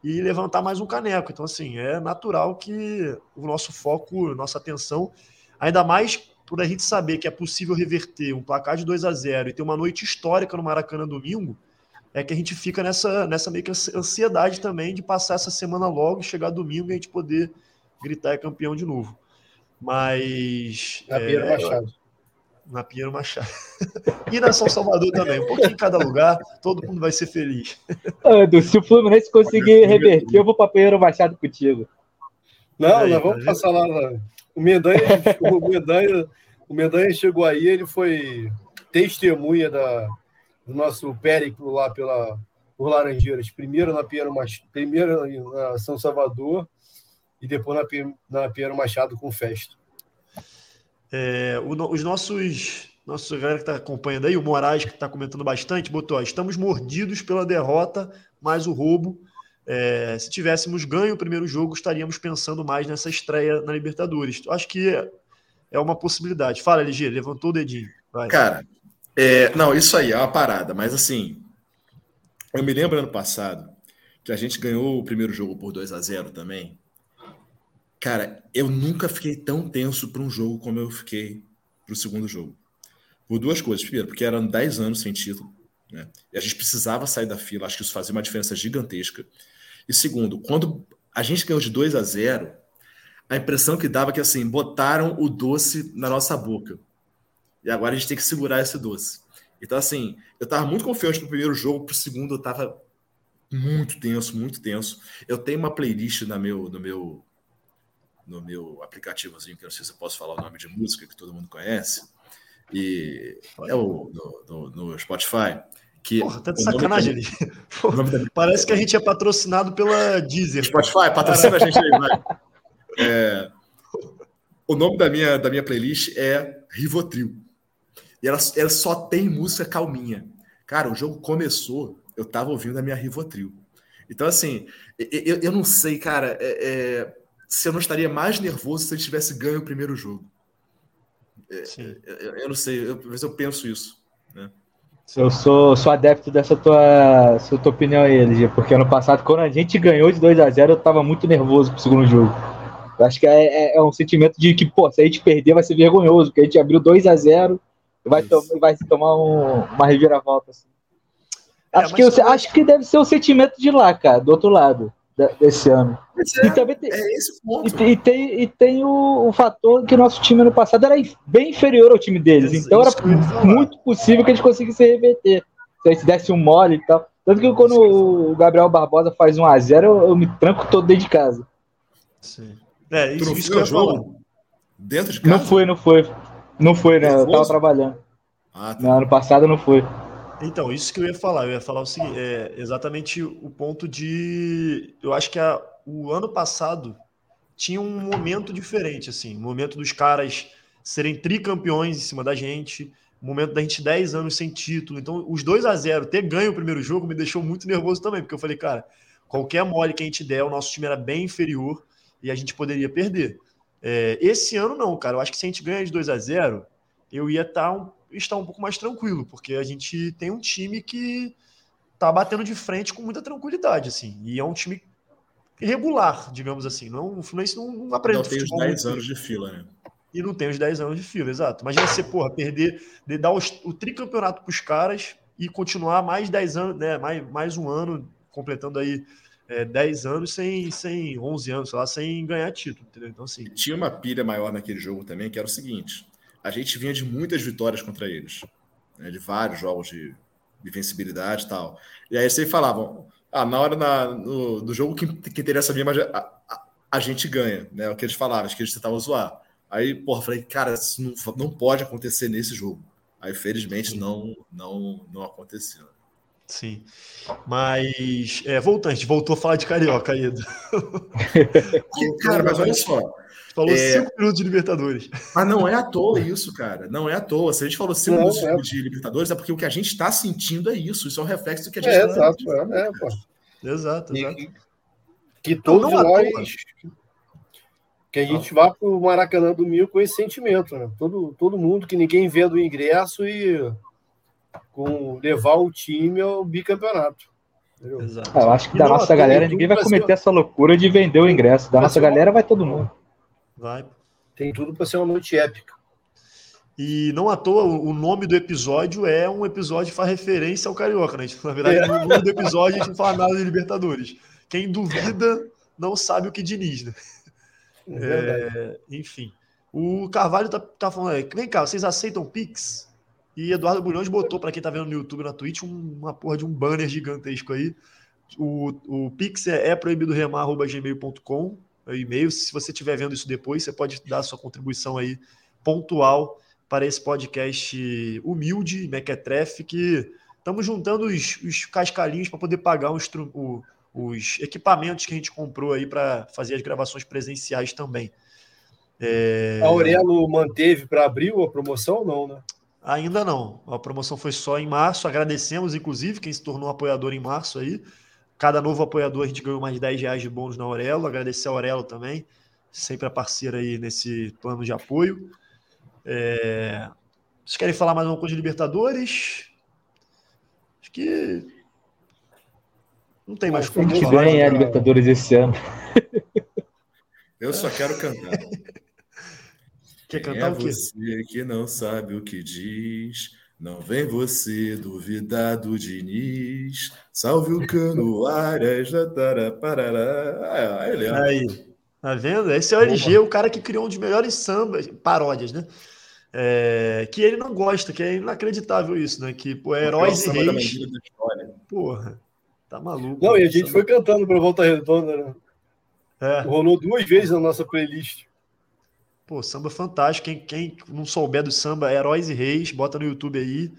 e levantar mais um caneco. Então, assim, é natural que o nosso foco, nossa atenção, ainda mais por a gente saber que é possível reverter um placar de 2 a 0 e ter uma noite histórica no Maracanã domingo é que a gente fica nessa, nessa meio que ansiedade também de passar essa semana logo, chegar domingo e a gente poder gritar é campeão de novo. Mas. Na é, Machado. Na Pinheiro Machado. e na São Salvador também. Um pouquinho em cada lugar, todo mundo vai ser feliz. Edu, se o Fluminense conseguir reverter, eu vou para Pinheiro Machado contigo. Não, aí, nós vamos tá passar lá. O Mendanha, o Mendanha, o Mendanha chegou aí, ele foi testemunha da, do nosso périplo lá pela, por Laranjeiras. Primeiro na Pinheiro, primeiro na São Salvador e depois na, na Pinheiro Machado com festa. É, o, os nossos nosso galera que está acompanhando aí, o Moraes, que está comentando bastante, botou: ó, estamos mordidos pela derrota, mais o roubo. É, se tivéssemos ganho o primeiro jogo, estaríamos pensando mais nessa estreia na Libertadores. Acho que é uma possibilidade. Fala, LG, levantou o dedinho. Vai. Cara, é, não, isso aí é uma parada, mas assim, eu me lembro ano passado que a gente ganhou o primeiro jogo por 2 a 0 também. Cara, eu nunca fiquei tão tenso para um jogo como eu fiquei para o segundo jogo. Por duas coisas. Primeiro, porque eram 10 anos sem título, né? E a gente precisava sair da fila, acho que isso fazia uma diferença gigantesca. E segundo, quando a gente ganhou de 2 a 0, a impressão que dava é que assim, botaram o doce na nossa boca. E agora a gente tem que segurar esse doce. Então, assim, eu estava muito confiante pro primeiro jogo, pro segundo eu estava muito tenso, muito tenso. Eu tenho uma playlist no meu, no meu, no meu aplicativozinho, que eu não sei se eu posso falar o nome de música, que todo mundo conhece, e é o no, no, no Spotify. Que Porra, tá de sacanagem ali. Parece que a gente é patrocinado pela Deezer. Spotify, patrocina a gente aí, vai. É, o nome da minha, da minha playlist é Rivotril. E ela, ela só tem música calminha. Cara, o jogo começou, eu tava ouvindo a minha Rivotril. Então, assim, eu, eu não sei, cara, é, é, se eu não estaria mais nervoso se eu tivesse ganho o primeiro jogo. É, eu, eu, não sei, eu, às vezes eu penso isso. Né? Eu sou, sou adepto dessa tua, sua tua opinião aí, LG, porque ano passado, quando a gente ganhou de 2 a 0 eu tava muito nervoso pro segundo jogo. Eu acho que é, é, é, um sentimento de que, pô, se a gente perder vai ser vergonhoso, porque a gente abriu 2 a 0 vai, to vai tomar um, uma reviravolta. Assim. É, acho, que eu, acho que deve ser o sentimento de lá, cara, do outro lado. Desse ano. É, e também tem, é esse o ponto. E, e tem, e tem o, o, fator que o nosso time ano passado era bem inferior ao time deles. Isso, então isso era muito possível que eles conseguissem reverter. Se a gente desse um mole e tal. Tanto que quando o Gabriel Barbosa faz 1 a 0 eu, eu me tranco todo dentro de casa. Sim. É, isso, isso que eu ia falar. Dentro de casa? Não foi, não foi. Não foi, né? Eu tava trabalhando. Ah, tá. No ano passado não foi. Então, isso que eu ia falar. Eu ia falar o seguinte: é exatamente o ponto de. Eu acho que a, o ano passado tinha um momento diferente, assim. O momento dos caras serem tricampeões em cima da gente. Momento da gente 10 anos sem título. Então, os 2 a 0 ter ganho o primeiro jogo me deixou muito nervoso também, porque eu falei, cara, qualquer mole que a gente der, o nosso time era bem inferior e a gente poderia perder. É, esse ano não, cara. Eu acho que se a gente ganha de 2 a 0 eu ia estar tá um, estar um pouco mais tranquilo, porque a gente tem um time que tá batendo de frente com muita tranquilidade, assim. E é um time regular, digamos assim. Não, o Fluminense não, não aprende Não tem os 10 anos de fila, né? E não tem os 10 anos de fila, exato. Imagina você, porra, perder, de dar os, o tricampeonato para os caras e continuar mais 10 anos, né? Mais, mais um ano, completando aí é, 10 anos sem, sem 11 anos, sei lá, sem ganhar título, entendeu? Então, assim. Tinha uma pilha maior naquele jogo também, que era o seguinte: a gente vinha de muitas vitórias contra eles, né, de vários jogos de, de vencibilidade e tal. E aí vocês falavam, ah, na hora na, no, do jogo que, que interessa mesmo, a, a, a, gente ganha, né? O que eles falavam, que eles tentavam zoar. Aí, porra, falei, cara, isso não, não pode acontecer nesse jogo. Aí, felizmente, não, não, não aconteceu. Sim. Mas, é, voltando, a gente voltou a falar de Carioca ainda. cara, mas olha só. Falou é... cinco minutos de Libertadores. Mas não é à toa isso, cara. Não é à toa. Se a gente falou cinco não, minutos é. de Libertadores, é porque o que a gente está sentindo é isso. Isso é um reflexo do que a gente é, tá exato, é, é, pô. Exato, exato. E, que todos não, não nós. Que a gente vá para o Maracanã domingo com esse sentimento, né? Todo, todo mundo, que ninguém vendo o ingresso e com levar o time ao bicampeonato. Exato. Eu acho que da nossa galera ninguém vai cometer ser... essa loucura de vender o ingresso. Da nossa galera vai todo mundo. Vai. Tem tudo para ser uma noite épica. E não à toa, o nome do episódio é um episódio que faz referência ao Carioca, né? Na verdade, é. no nome do episódio a gente não fala nada de Libertadores. Quem duvida não sabe o que Diniz, né? É, é enfim. O Carvalho tá, tá falando aí, vem cá, vocês aceitam Pix? E Eduardo Bulhões botou, para quem tá vendo no YouTube na Twitch, um, uma porra de um banner gigantesco aí. O, o Pix é, é proibido remar.gmail.com, é o e-mail. Se você estiver vendo isso depois, você pode dar sua contribuição aí pontual para esse podcast humilde, Mequetrefe, que estamos juntando os, os cascalhinhos para poder pagar os, o, os equipamentos que a gente comprou aí para fazer as gravações presenciais também. É... A Aurelo manteve para abril a promoção ou não, né? Ainda não. A promoção foi só em março. Agradecemos, inclusive, quem se tornou apoiador em março aí. Cada novo apoiador a gente ganhou mais 10 reais de bônus na Aurelo. Agradecer a Aurelo também, sempre a parceira aí nesse plano de apoio. É... Vocês querem falar mais uma coisa de Libertadores? Acho que não tem mais como. A gente ganha a Libertadores esse ano. Eu só quero cantar. Quer cantar é o quê? Você que não sabe o que diz. Não vem você duvidar do Diniz. Salve o cano, Arias, parará. Ah, ele é. Aí, tá vendo? Esse é o LG, o cara que criou um dos melhores sambas, paródias, né? É, que ele não gosta, que é inacreditável isso, né? Que, pô, é heróis e reis. Porra, tá maluco. Não, e a gente foi cantando pra Volta Redonda, né? É. Rolou duas vezes na nossa playlist. Pô, samba fantástico. Quem, quem não souber do samba, Heróis e Reis, bota no YouTube aí.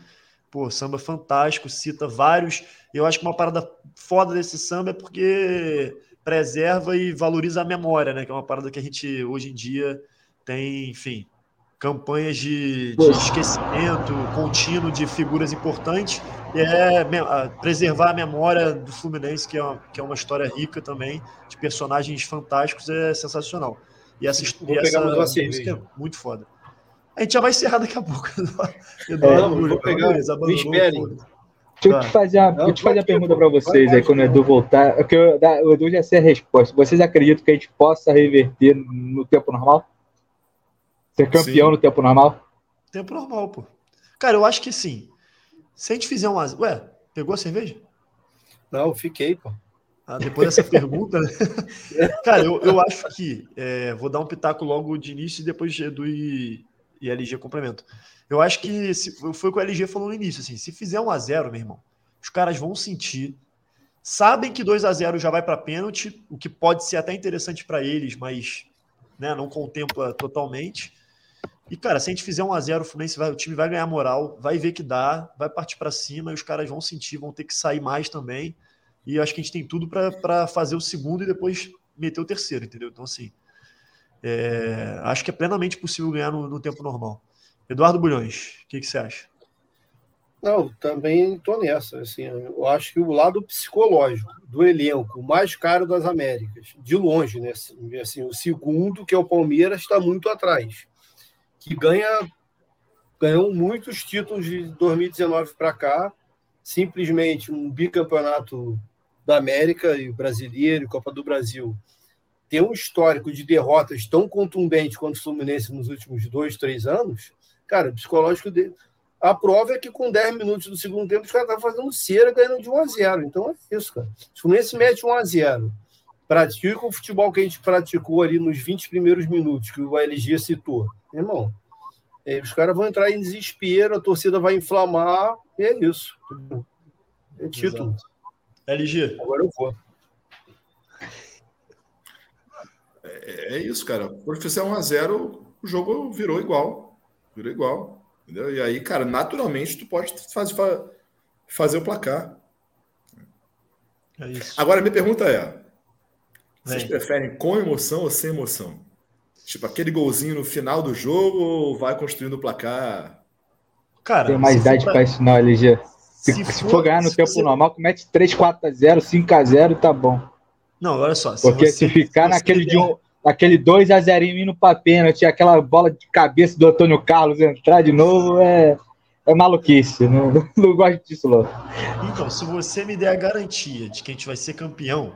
Pô, samba fantástico, cita vários. Eu acho que uma parada foda desse samba é porque preserva e valoriza a memória, né? Que é uma parada que a gente hoje em dia tem, enfim, campanhas de, de esquecimento contínuo de figuras importantes e é preservar a memória do Fluminense, que é, uma, que é uma história rica também, de personagens fantásticos, é sensacional. E essa, Vou e essa uma música é muito foda. A gente já vai encerrar daqui a pouco. Eduardo, é, vou pegar, me esperem. Deixa eu te fazer a, não, te fazer a pergunta para vocês vai, aí, quando o Edu voltar. Porque eu, o Edu já sei a resposta. Vocês acreditam que a gente possa reverter no tempo normal? Ser campeão sim. no tempo normal? Tempo normal, pô. Cara, eu acho que sim. Se a gente fizer umas. Ué, pegou a cerveja? Não, fiquei, pô. Ah, depois dessa pergunta, né? cara, eu, eu acho que é, vou dar um pitaco logo de início e depois Edu e, e LG complemento. Eu acho que se, foi o que o LG falou no início, assim, se fizer um a 0 meu irmão, os caras vão sentir, sabem que 2 a 0 já vai para pênalti, o que pode ser até interessante para eles, mas né, não contempla totalmente. E, cara, se a gente fizer um a 0 o Fluminense vai, o time vai ganhar moral, vai ver que dá, vai partir para cima e os caras vão sentir, vão ter que sair mais também. E acho que a gente tem tudo para fazer o segundo e depois meter o terceiro, entendeu? Então, assim, é, acho que é plenamente possível ganhar no, no tempo normal. Eduardo Bulhões, o que, que, você acha? Não, também estou nessa. Assim, eu acho que o lado psicológico do elenco, mais caro das Américas, de longe, né? Assim, o segundo, que é o Palmeiras, está muito atrás. Que ganha, ganhou muitos títulos de 2019 para cá, simplesmente um bicampeonato da América e brasileiro, e Copa do Brasil. Ter um histórico de derrotas tão contundente quanto o Fluminense nos últimos dois, três anos, Cara, o psicológico dele. A prova é que com 10 minutos do segundo tempo, os caras estavam fazendo cera ganhando de 1 a 0 Então é isso, cara. O Fluminense mete 1 a 0 pratica o futebol que a gente praticou ali nos 20 primeiros minutos, que o LG citou. Irmão, é, os caras vão entrar em desespero, a torcida vai inflamar, e é isso. É título. Exato. LG. Agora eu vou. É, é isso, cara. Por fizer 1x0, o jogo virou igual. Virou igual. Entendeu? E aí, cara, naturalmente tu pode fazer, fazer o placar. É isso. Agora, minha pergunta é: vocês preferem com emoção ou sem emoção? Tipo, aquele golzinho no final do jogo ou vai construindo o placar? Cara, tem mais idade pra... para isso, não, LG. Se, se, for, for ganhar no tempo você... normal, comete 3, 4 a 0, 5 a 0 tá bom. Não, olha só. Se Porque você, se ficar se naquele de um aquele 2 a 0 indo pra pênalti, aquela bola de cabeça do Antônio Carlos entrar de novo, é, é maluquice. Não, não gosto disso, não. Então, se você me der a garantia de que a gente vai ser campeão,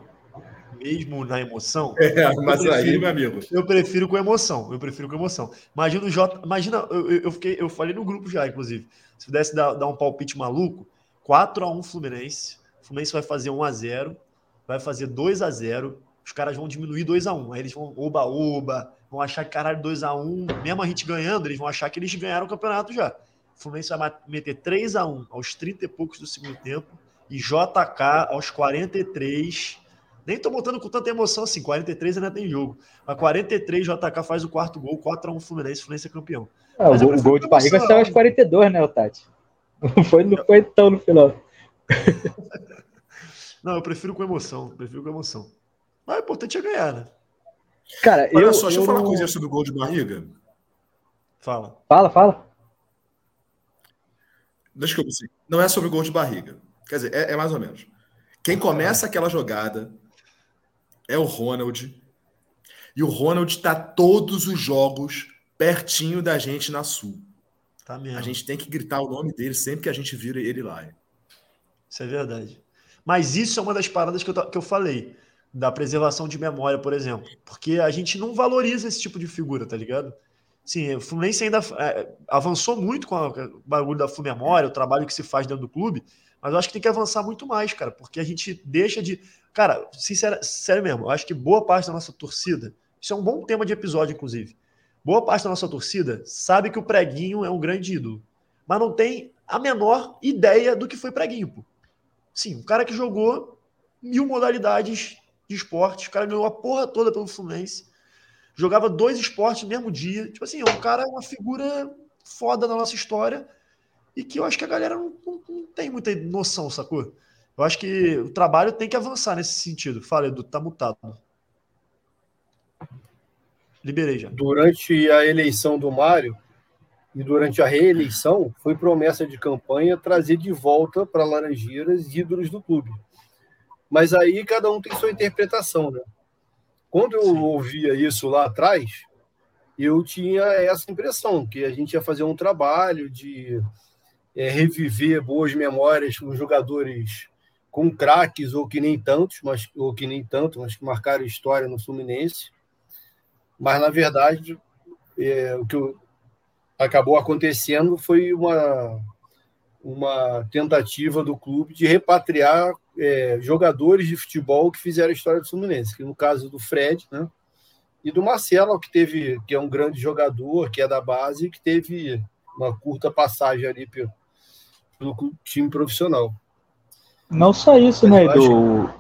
mesmo na emoção. É, mas prefiro, aí, meu amigo. Eu prefiro com emoção. Eu prefiro com emoção. Imagina o Jota. Imagina, eu, eu, fiquei, eu falei no grupo já, inclusive. Se pudesse dar, dar um palpite maluco, 4x1 Fluminense. O Fluminense vai fazer 1x0, vai fazer 2x0 os caras vão diminuir 2 a 1 um. Aí eles vão oba-oba, vão achar que caralho 2 a 1 um, mesmo a gente ganhando, eles vão achar que eles ganharam o campeonato já. O Fluminense vai meter 3 a 1 aos 30 e poucos do segundo tempo e JK aos 43. Nem tô botando com tanta emoção assim, 43 ainda tem jogo. A 43 JK faz o quarto gol, 4 a 1 Fluminense, Fluminense é campeão. É, o, o gol de barriga saiu aos 42, né, Tati? Não foi, não foi tão no final. não, eu prefiro com emoção, prefiro com emoção. Mas o importante é ganhar, né? Cara, Olha eu. Só, deixa eu, falar uma coisa sobre o gol de barriga. Fala. Fala, fala. Deixa que eu pensei. Não é sobre o gol de barriga. Quer dizer, é, é mais ou menos. Quem começa aquela jogada é o Ronald. E o Ronald está todos os jogos pertinho da gente na Sul. Tá mesmo. A gente tem que gritar o nome dele sempre que a gente vira ele lá. Isso é verdade. Mas isso é uma das paradas que eu, que eu falei da preservação de memória, por exemplo. Porque a gente não valoriza esse tipo de figura, tá ligado? Sim, o Fluminense ainda é, avançou muito com o bagulho da Fumemória, o trabalho que se faz dentro do clube, mas eu acho que tem que avançar muito mais, cara, porque a gente deixa de. Cara, sincero, sério mesmo, eu acho que boa parte da nossa torcida, isso é um bom tema de episódio, inclusive. Boa parte da nossa torcida sabe que o Preguinho é um grande ídolo, mas não tem a menor ideia do que foi Preguinho, pô. Sim, um cara que jogou mil modalidades de esportes. O cara ganhou a porra toda pelo Fluminense. Jogava dois esportes no mesmo dia. Tipo assim, é cara é uma figura foda na nossa história e que eu acho que a galera não, não, não, tem muita noção, sacou? Eu acho que o trabalho tem que avançar nesse sentido. Fala, Edu, tá mutado. Liberei já. Durante a eleição do Mário e durante a reeleição, foi promessa de campanha trazer de volta para Laranjeiras ídolos do clube. Mas aí cada um tem sua interpretação, né? Quando eu Sim. ouvia isso lá atrás, eu tinha essa impressão que a gente ia fazer um trabalho de é, reviver boas memórias com jogadores com craques ou que nem tantos, mas ou que nem tanto, mas que marcaram história no Fluminense. Mas na verdade, é, o que acabou acontecendo foi uma uma tentativa do clube de repatriar é, jogadores de futebol que fizeram a história do Fluminense, que no caso do Fred, né? E do Marcelo, que teve, que é um grande jogador, que é da base, que teve uma curta passagem ali pelo, pelo time profissional. Não só isso, Mas né, Edu?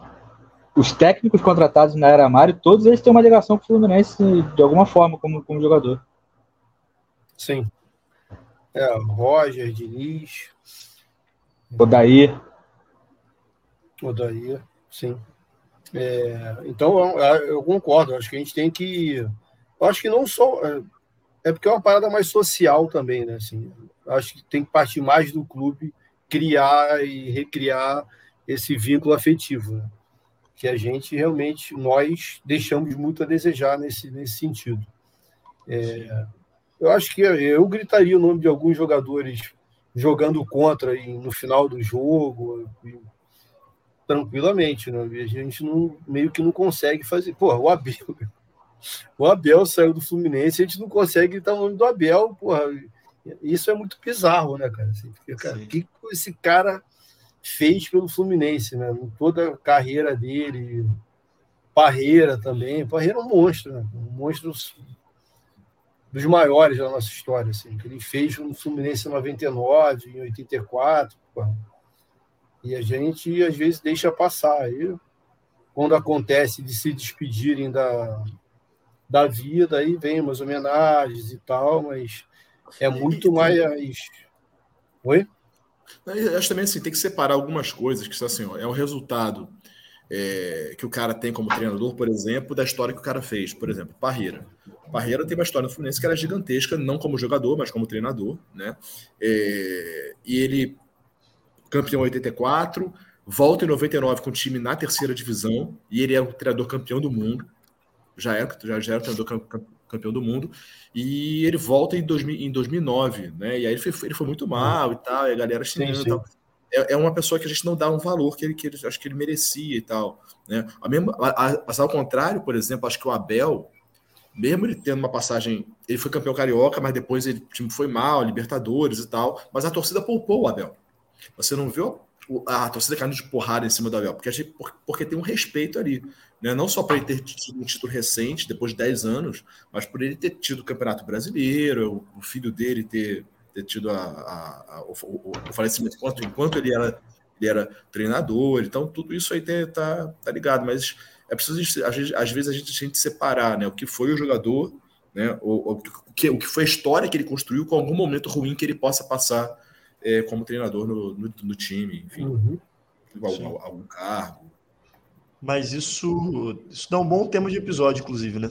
Os técnicos contratados na era Mário, todos eles têm uma ligação com o Fluminense de alguma forma, como, como jogador. Sim. É, Roger, Diniz. Odair. Odair, sim. É, então, eu concordo. Acho que a gente tem que. Eu acho que não só. É, é porque é uma parada mais social também, né? Assim, acho que tem que partir mais do clube criar e recriar esse vínculo afetivo, né? Que a gente realmente, nós deixamos muito a desejar nesse, nesse sentido. É, eu acho que eu gritaria o nome de alguns jogadores jogando contra e no final do jogo, tranquilamente, né? a gente não, meio que não consegue fazer. Pô, o Abel. O Abel saiu do Fluminense, a gente não consegue gritar o nome do Abel, porra. Isso é muito bizarro, né, cara? Assim, cara o que esse cara fez pelo Fluminense, né? Toda a carreira dele, Parreira também. Parreira é um monstro, né? Um monstro dos maiores da nossa história, assim, que ele fez no Fluminense em 99, em 84, porra. E a gente, às vezes, deixa passar. Aí, quando acontece de se despedirem da, da vida, aí vem umas homenagens e tal, mas é muito mais. Oi? Eu acho também assim, tem que separar algumas coisas que assim, ó, é o resultado é, que o cara tem como treinador, por exemplo, da história que o cara fez. Por exemplo, Parreira. Parreira tem uma história no Fluminense que era gigantesca, não como jogador, mas como treinador, né? É, e ele campeão em 84, volta em 99 com o time na terceira divisão, e ele é o treinador campeão do mundo. Já era, já, já era o treinador campeão do mundo, e ele volta em, 2000, em 2009, né? E aí ele foi, ele foi muito mal e tal, e a galera e tal. É, é, uma pessoa que a gente não dá um valor que ele, que ele acho que ele merecia e tal, né? A a, mas ao contrário, por exemplo, acho que o Abel, mesmo ele tendo uma passagem, ele foi campeão carioca, mas depois ele, time foi mal, Libertadores e tal, mas a torcida poupou o Abel. Você não viu a torcida caindo de porrada em cima do Abel, porque, gente, porque tem um respeito ali. Né? Não só para ele ter tido um título recente, depois de 10 anos, mas por ele ter tido o Campeonato Brasileiro, o, filho dele ter, ter tido a, a, a, o, o, falecimento enquanto, enquanto ele, era, ele era treinador. Então, tudo isso aí tá, tá ligado. Mas é preciso, às vezes, às vezes a gente, a gente separar né? o que foi o jogador, né? o, o, que, o que foi a história que ele construiu com algum momento ruim que ele possa passar é, como treinador no, no, no time, enfim, uhum. algum, algum, cargo. Mas isso, isso dá um bom tema de episódio, inclusive, né?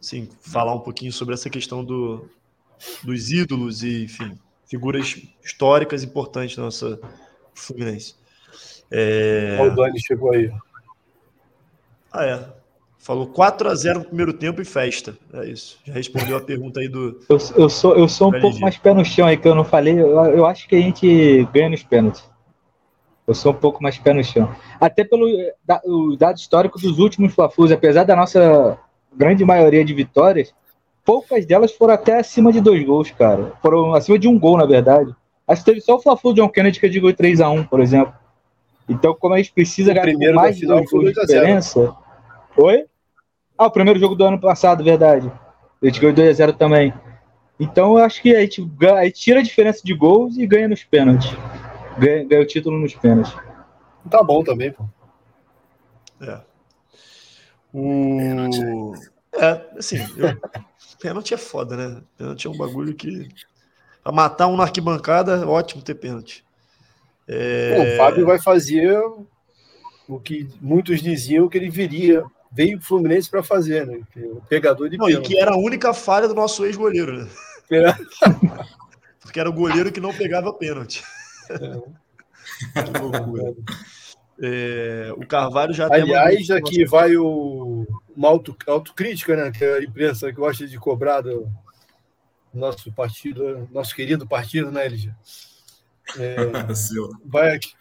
Sim, falar um pouquinho sobre essa questão do, dos ídolos e, enfim, figuras históricas importantes da nossa Fluminense. É... O Dani chegou aí. Ah, é. Falou 4 a 0 no primeiro tempo e festa. É isso. Já respondeu a pergunta aí do. Eu, eu sou, eu sou um pouco mais pé no chão aí que eu não falei. Eu, eu acho que a gente ganha nos pênaltis. Eu sou um pouco mais pé no chão. Até pelo da, o dado histórico dos últimos Flafus, apesar da nossa grande maioria de vitórias, poucas delas foram até acima de dois gols, cara. Foram acima de um gol, na verdade. Acho que teve só o Fla-Flu John Kennedy que digo 3 a 1 por exemplo. Então, como a gente precisa ganhar mais de dois gols de diferença. Oi? Ah, o primeiro jogo do ano passado, verdade. A gente ganhou 2x0 também. Então eu acho que a gente, a gente, tira a diferença de gols e ganha nos pênaltis. Ganha, ganha o título nos pênaltis. Tá bom também, pô. É. O... É, assim, eu... pênalti é foda, né? Pênalti é um bagulho que. Pra matar um na arquibancada, ótimo ter pênalti. É... Pô, o Fábio vai fazer o que muitos diziam que ele viria veio o Fluminense para fazer, né? O pegador de Não, E que era a única falha do nosso ex-goleiro, né? É. Porque era o goleiro que não pegava pênalti. É. que loucura. É, o Carvalho já Aliás, aqui vai o, uma auto, autocrítica, né? Que a imprensa gosta de cobrar do nosso partido, nosso querido partido, né, Eligia? É, vai aqui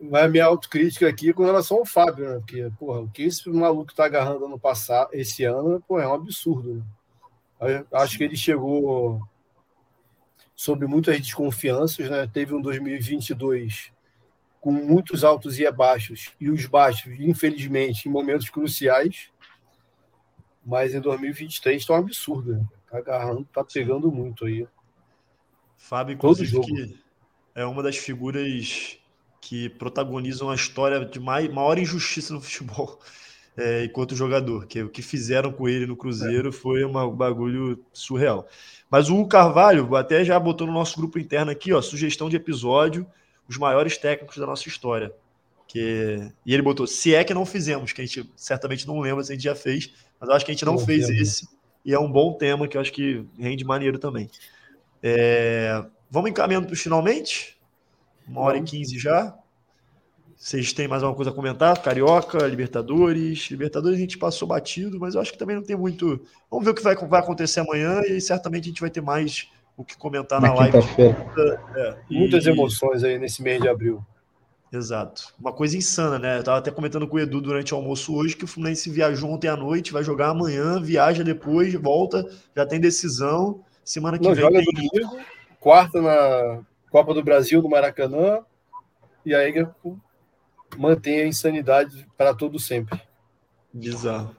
vai a minha autocrítica aqui com relação ao Fábio, né? Porque, porra, o que esse maluco tá agarrando ano passado, esse ano, é um absurdo. Né? Acho que ele chegou sob muitas desconfianças, né? Teve um 2022 com muitos altos e baixos, e os baixos, infelizmente, em momentos cruciais. Mas em 2023 está um absurdo, né? Tá agarrando, tá pegando muito aí. Fábio, inclusive, que é uma das figuras que protagonizam a história de maior injustiça no futebol é, enquanto jogador, que o que fizeram com ele no Cruzeiro é. foi uma, um bagulho surreal. Mas o Carvalho até já botou no nosso grupo interno aqui, ó, sugestão de episódio, os maiores técnicos da nossa história. Que... E ele botou, se é que não fizemos, que a gente certamente não lembra se a gente já fez, mas eu acho que a gente não bom fez tema. esse, e é um bom tema que eu acho que rende maneiro também. É... Vamos encaminhando para os finalmente? Uma hora e quinze já. Vocês têm mais alguma coisa a comentar? Carioca, Libertadores. Libertadores a gente passou batido, mas eu acho que também não tem muito. Vamos ver o que vai, vai acontecer amanhã e certamente a gente vai ter mais o que comentar na, na live. É, Muitas e... emoções aí nesse mês de abril. Exato. Uma coisa insana, né? Eu tava até comentando com o Edu durante o almoço hoje que o Fluminense viajou ontem à noite, vai jogar amanhã, viaja depois, volta, já tem decisão. Semana que Não, vem. Joga tem... domingo, quarta na Copa do Brasil no Maracanã, e aí mantém a insanidade para todo sempre. Bizarro.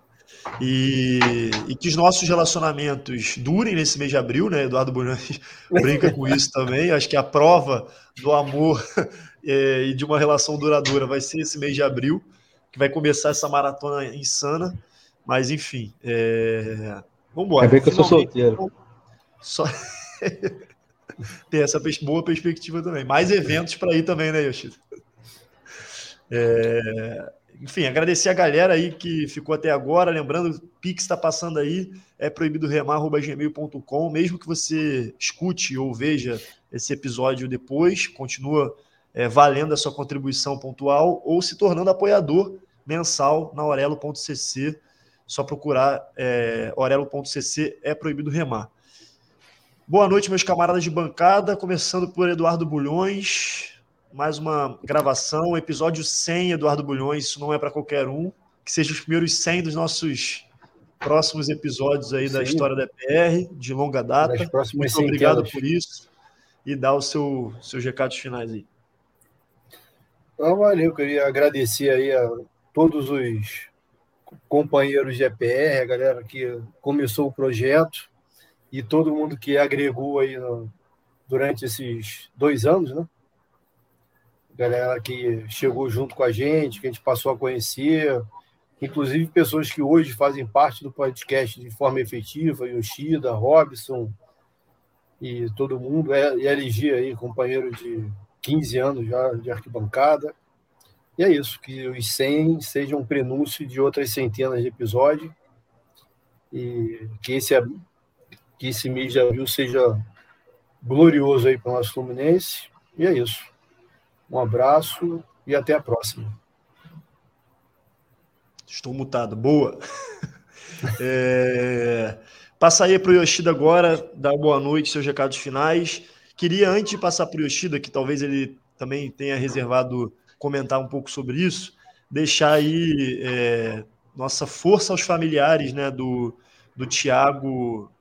E, e, que os nossos relacionamentos durem nesse mês de abril, né? Eduardo Bulhões brinca com isso também. Acho que a prova do amor é, e de uma relação duradoura vai ser esse mês de abril, que vai começar essa maratona insana. Mas, enfim, é... vamos embora. Vai ver que eu sou solteiro. Só... Tem essa boa perspectiva também. Mais eventos para ir também, né, Yoshida? É... Enfim, agradecer a galera aí que ficou até agora. Lembrando, o Pix está passando aí, é proibido remar.gmail.com. Mesmo que você escute ou veja esse episódio depois, continua é, valendo a sua contribuição pontual ou se tornando apoiador mensal na orelo.cc. Só procurar é, orelo.cc é proibido remar. Boa noite, meus camaradas de bancada. Começando por Eduardo Bulhões. Mais uma gravação, episódio 100, Eduardo Bulhões. Isso não é para qualquer um. Que seja os primeiros 100 dos nossos próximos episódios aí Sim. da história da PR, de longa data. Muito obrigado por isso. E dá os seu, seus recados finais aí. Então, valeu, queria agradecer aí a todos os companheiros de EPR, a galera que começou o projeto e todo mundo que agregou aí no, durante esses dois anos, né? Galera que chegou junto com a gente, que a gente passou a conhecer, inclusive pessoas que hoje fazem parte do podcast de forma efetiva, Yoshida, Robson e todo mundo, é, e LG aí, companheiro de 15 anos já de arquibancada. E é isso, que os 100 sejam um prenúncio de outras centenas de episódios e que esse que esse mês de abril seja glorioso aí para o nosso Fluminense. E é isso. Um abraço e até a próxima. Estou mutado. Boa. é... Passa aí para o Yoshida agora, dar boa noite, seus recados finais. Queria, antes de passar para o Yoshida, que talvez ele também tenha reservado comentar um pouco sobre isso, deixar aí é, nossa força aos familiares né, do, do Tiago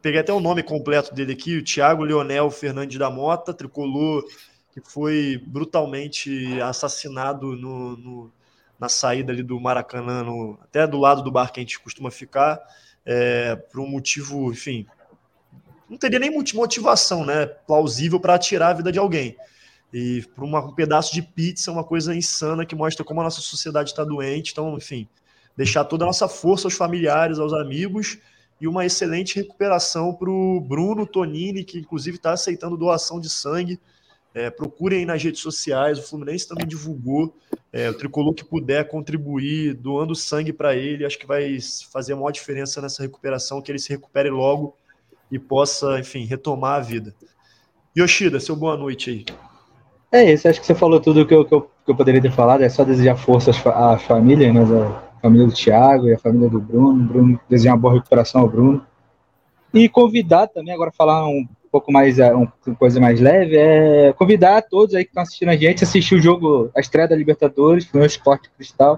peguei até o nome completo dele aqui, o Tiago Leonel Fernandes da Mota, tricolor que foi brutalmente assassinado no, no, na saída ali do Maracanã, no, até do lado do bar que a gente costuma ficar, é, por um motivo, enfim, não teria nem motivação, né, plausível para tirar a vida de alguém. E por uma, um pedaço de pizza, uma coisa insana que mostra como a nossa sociedade está doente. Então, enfim, deixar toda a nossa força aos familiares, aos amigos e uma excelente recuperação para o Bruno Tonini, que inclusive está aceitando doação de sangue. É, procurem nas redes sociais, o Fluminense também divulgou. É, o tricolor que puder contribuir, doando sangue para ele, acho que vai fazer a maior diferença nessa recuperação, que ele se recupere logo e possa, enfim, retomar a vida. Yoshida, seu boa noite aí. É isso, acho que você falou tudo que eu, que eu, que eu poderia ter falado, é só desejar força à família, né, família do Thiago e a família do Bruno. Bruno desejar uma boa recuperação ao Bruno. E convidar também, agora falar um pouco mais, é, uma coisa mais leve, é convidar todos aí que estão assistindo a gente a assistir o jogo, a estreia da Libertadores, no Esporte Cristal,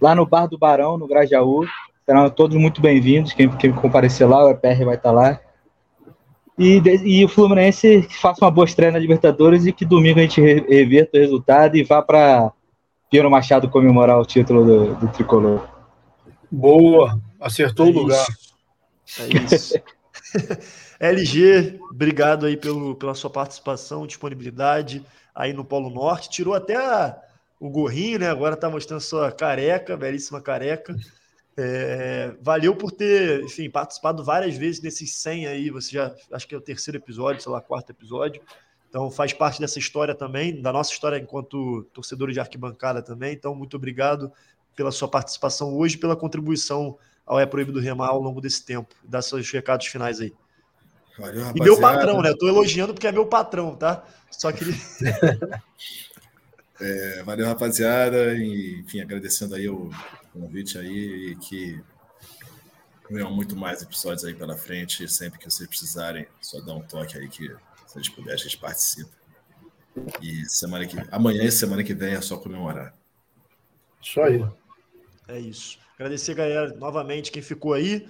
lá no Bar do Barão, no Grajaú. Serão todos muito bem-vindos. Quem, quem comparecer lá, o EPR vai estar lá. E, e o Fluminense faça uma boa estreia na Libertadores e que domingo a gente reverta o resultado e vá para Piero Machado comemorar o título do, do tricolor. Boa, acertou é o lugar. É isso. LG, obrigado aí pelo, pela sua participação, disponibilidade aí no Polo Norte. Tirou até a, o gorrinho, né? Agora tá mostrando sua careca, belíssima careca. É, valeu por ter, enfim, participado várias vezes nesses 100 aí. Você já, acho que é o terceiro episódio, sei lá, quarto episódio. Então faz parte dessa história também, da nossa história enquanto torcedores de arquibancada também. Então, muito obrigado pela sua participação hoje, pela contribuição ao É Proibido Remar ao longo desse tempo. Dá seus recados finais aí. Valeu, e meu patrão, né? Estou elogiando porque é meu patrão, tá? Só que. é, valeu, rapaziada. E, enfim, agradecendo aí o convite aí e que venham muito mais episódios aí pela frente. Sempre que vocês precisarem, só dá um toque aí que se a gente puder, a gente participa. E semana que amanhã e semana que vem é só comemorar. Isso aí. É isso. Agradecer, galera, novamente quem ficou aí.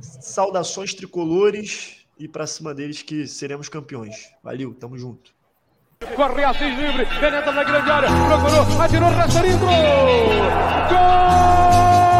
Saudações tricolores e para cima deles que seremos campeões. Valeu, tamo junto. Corre livre, penetra na grande área, procurou, atirou, gol!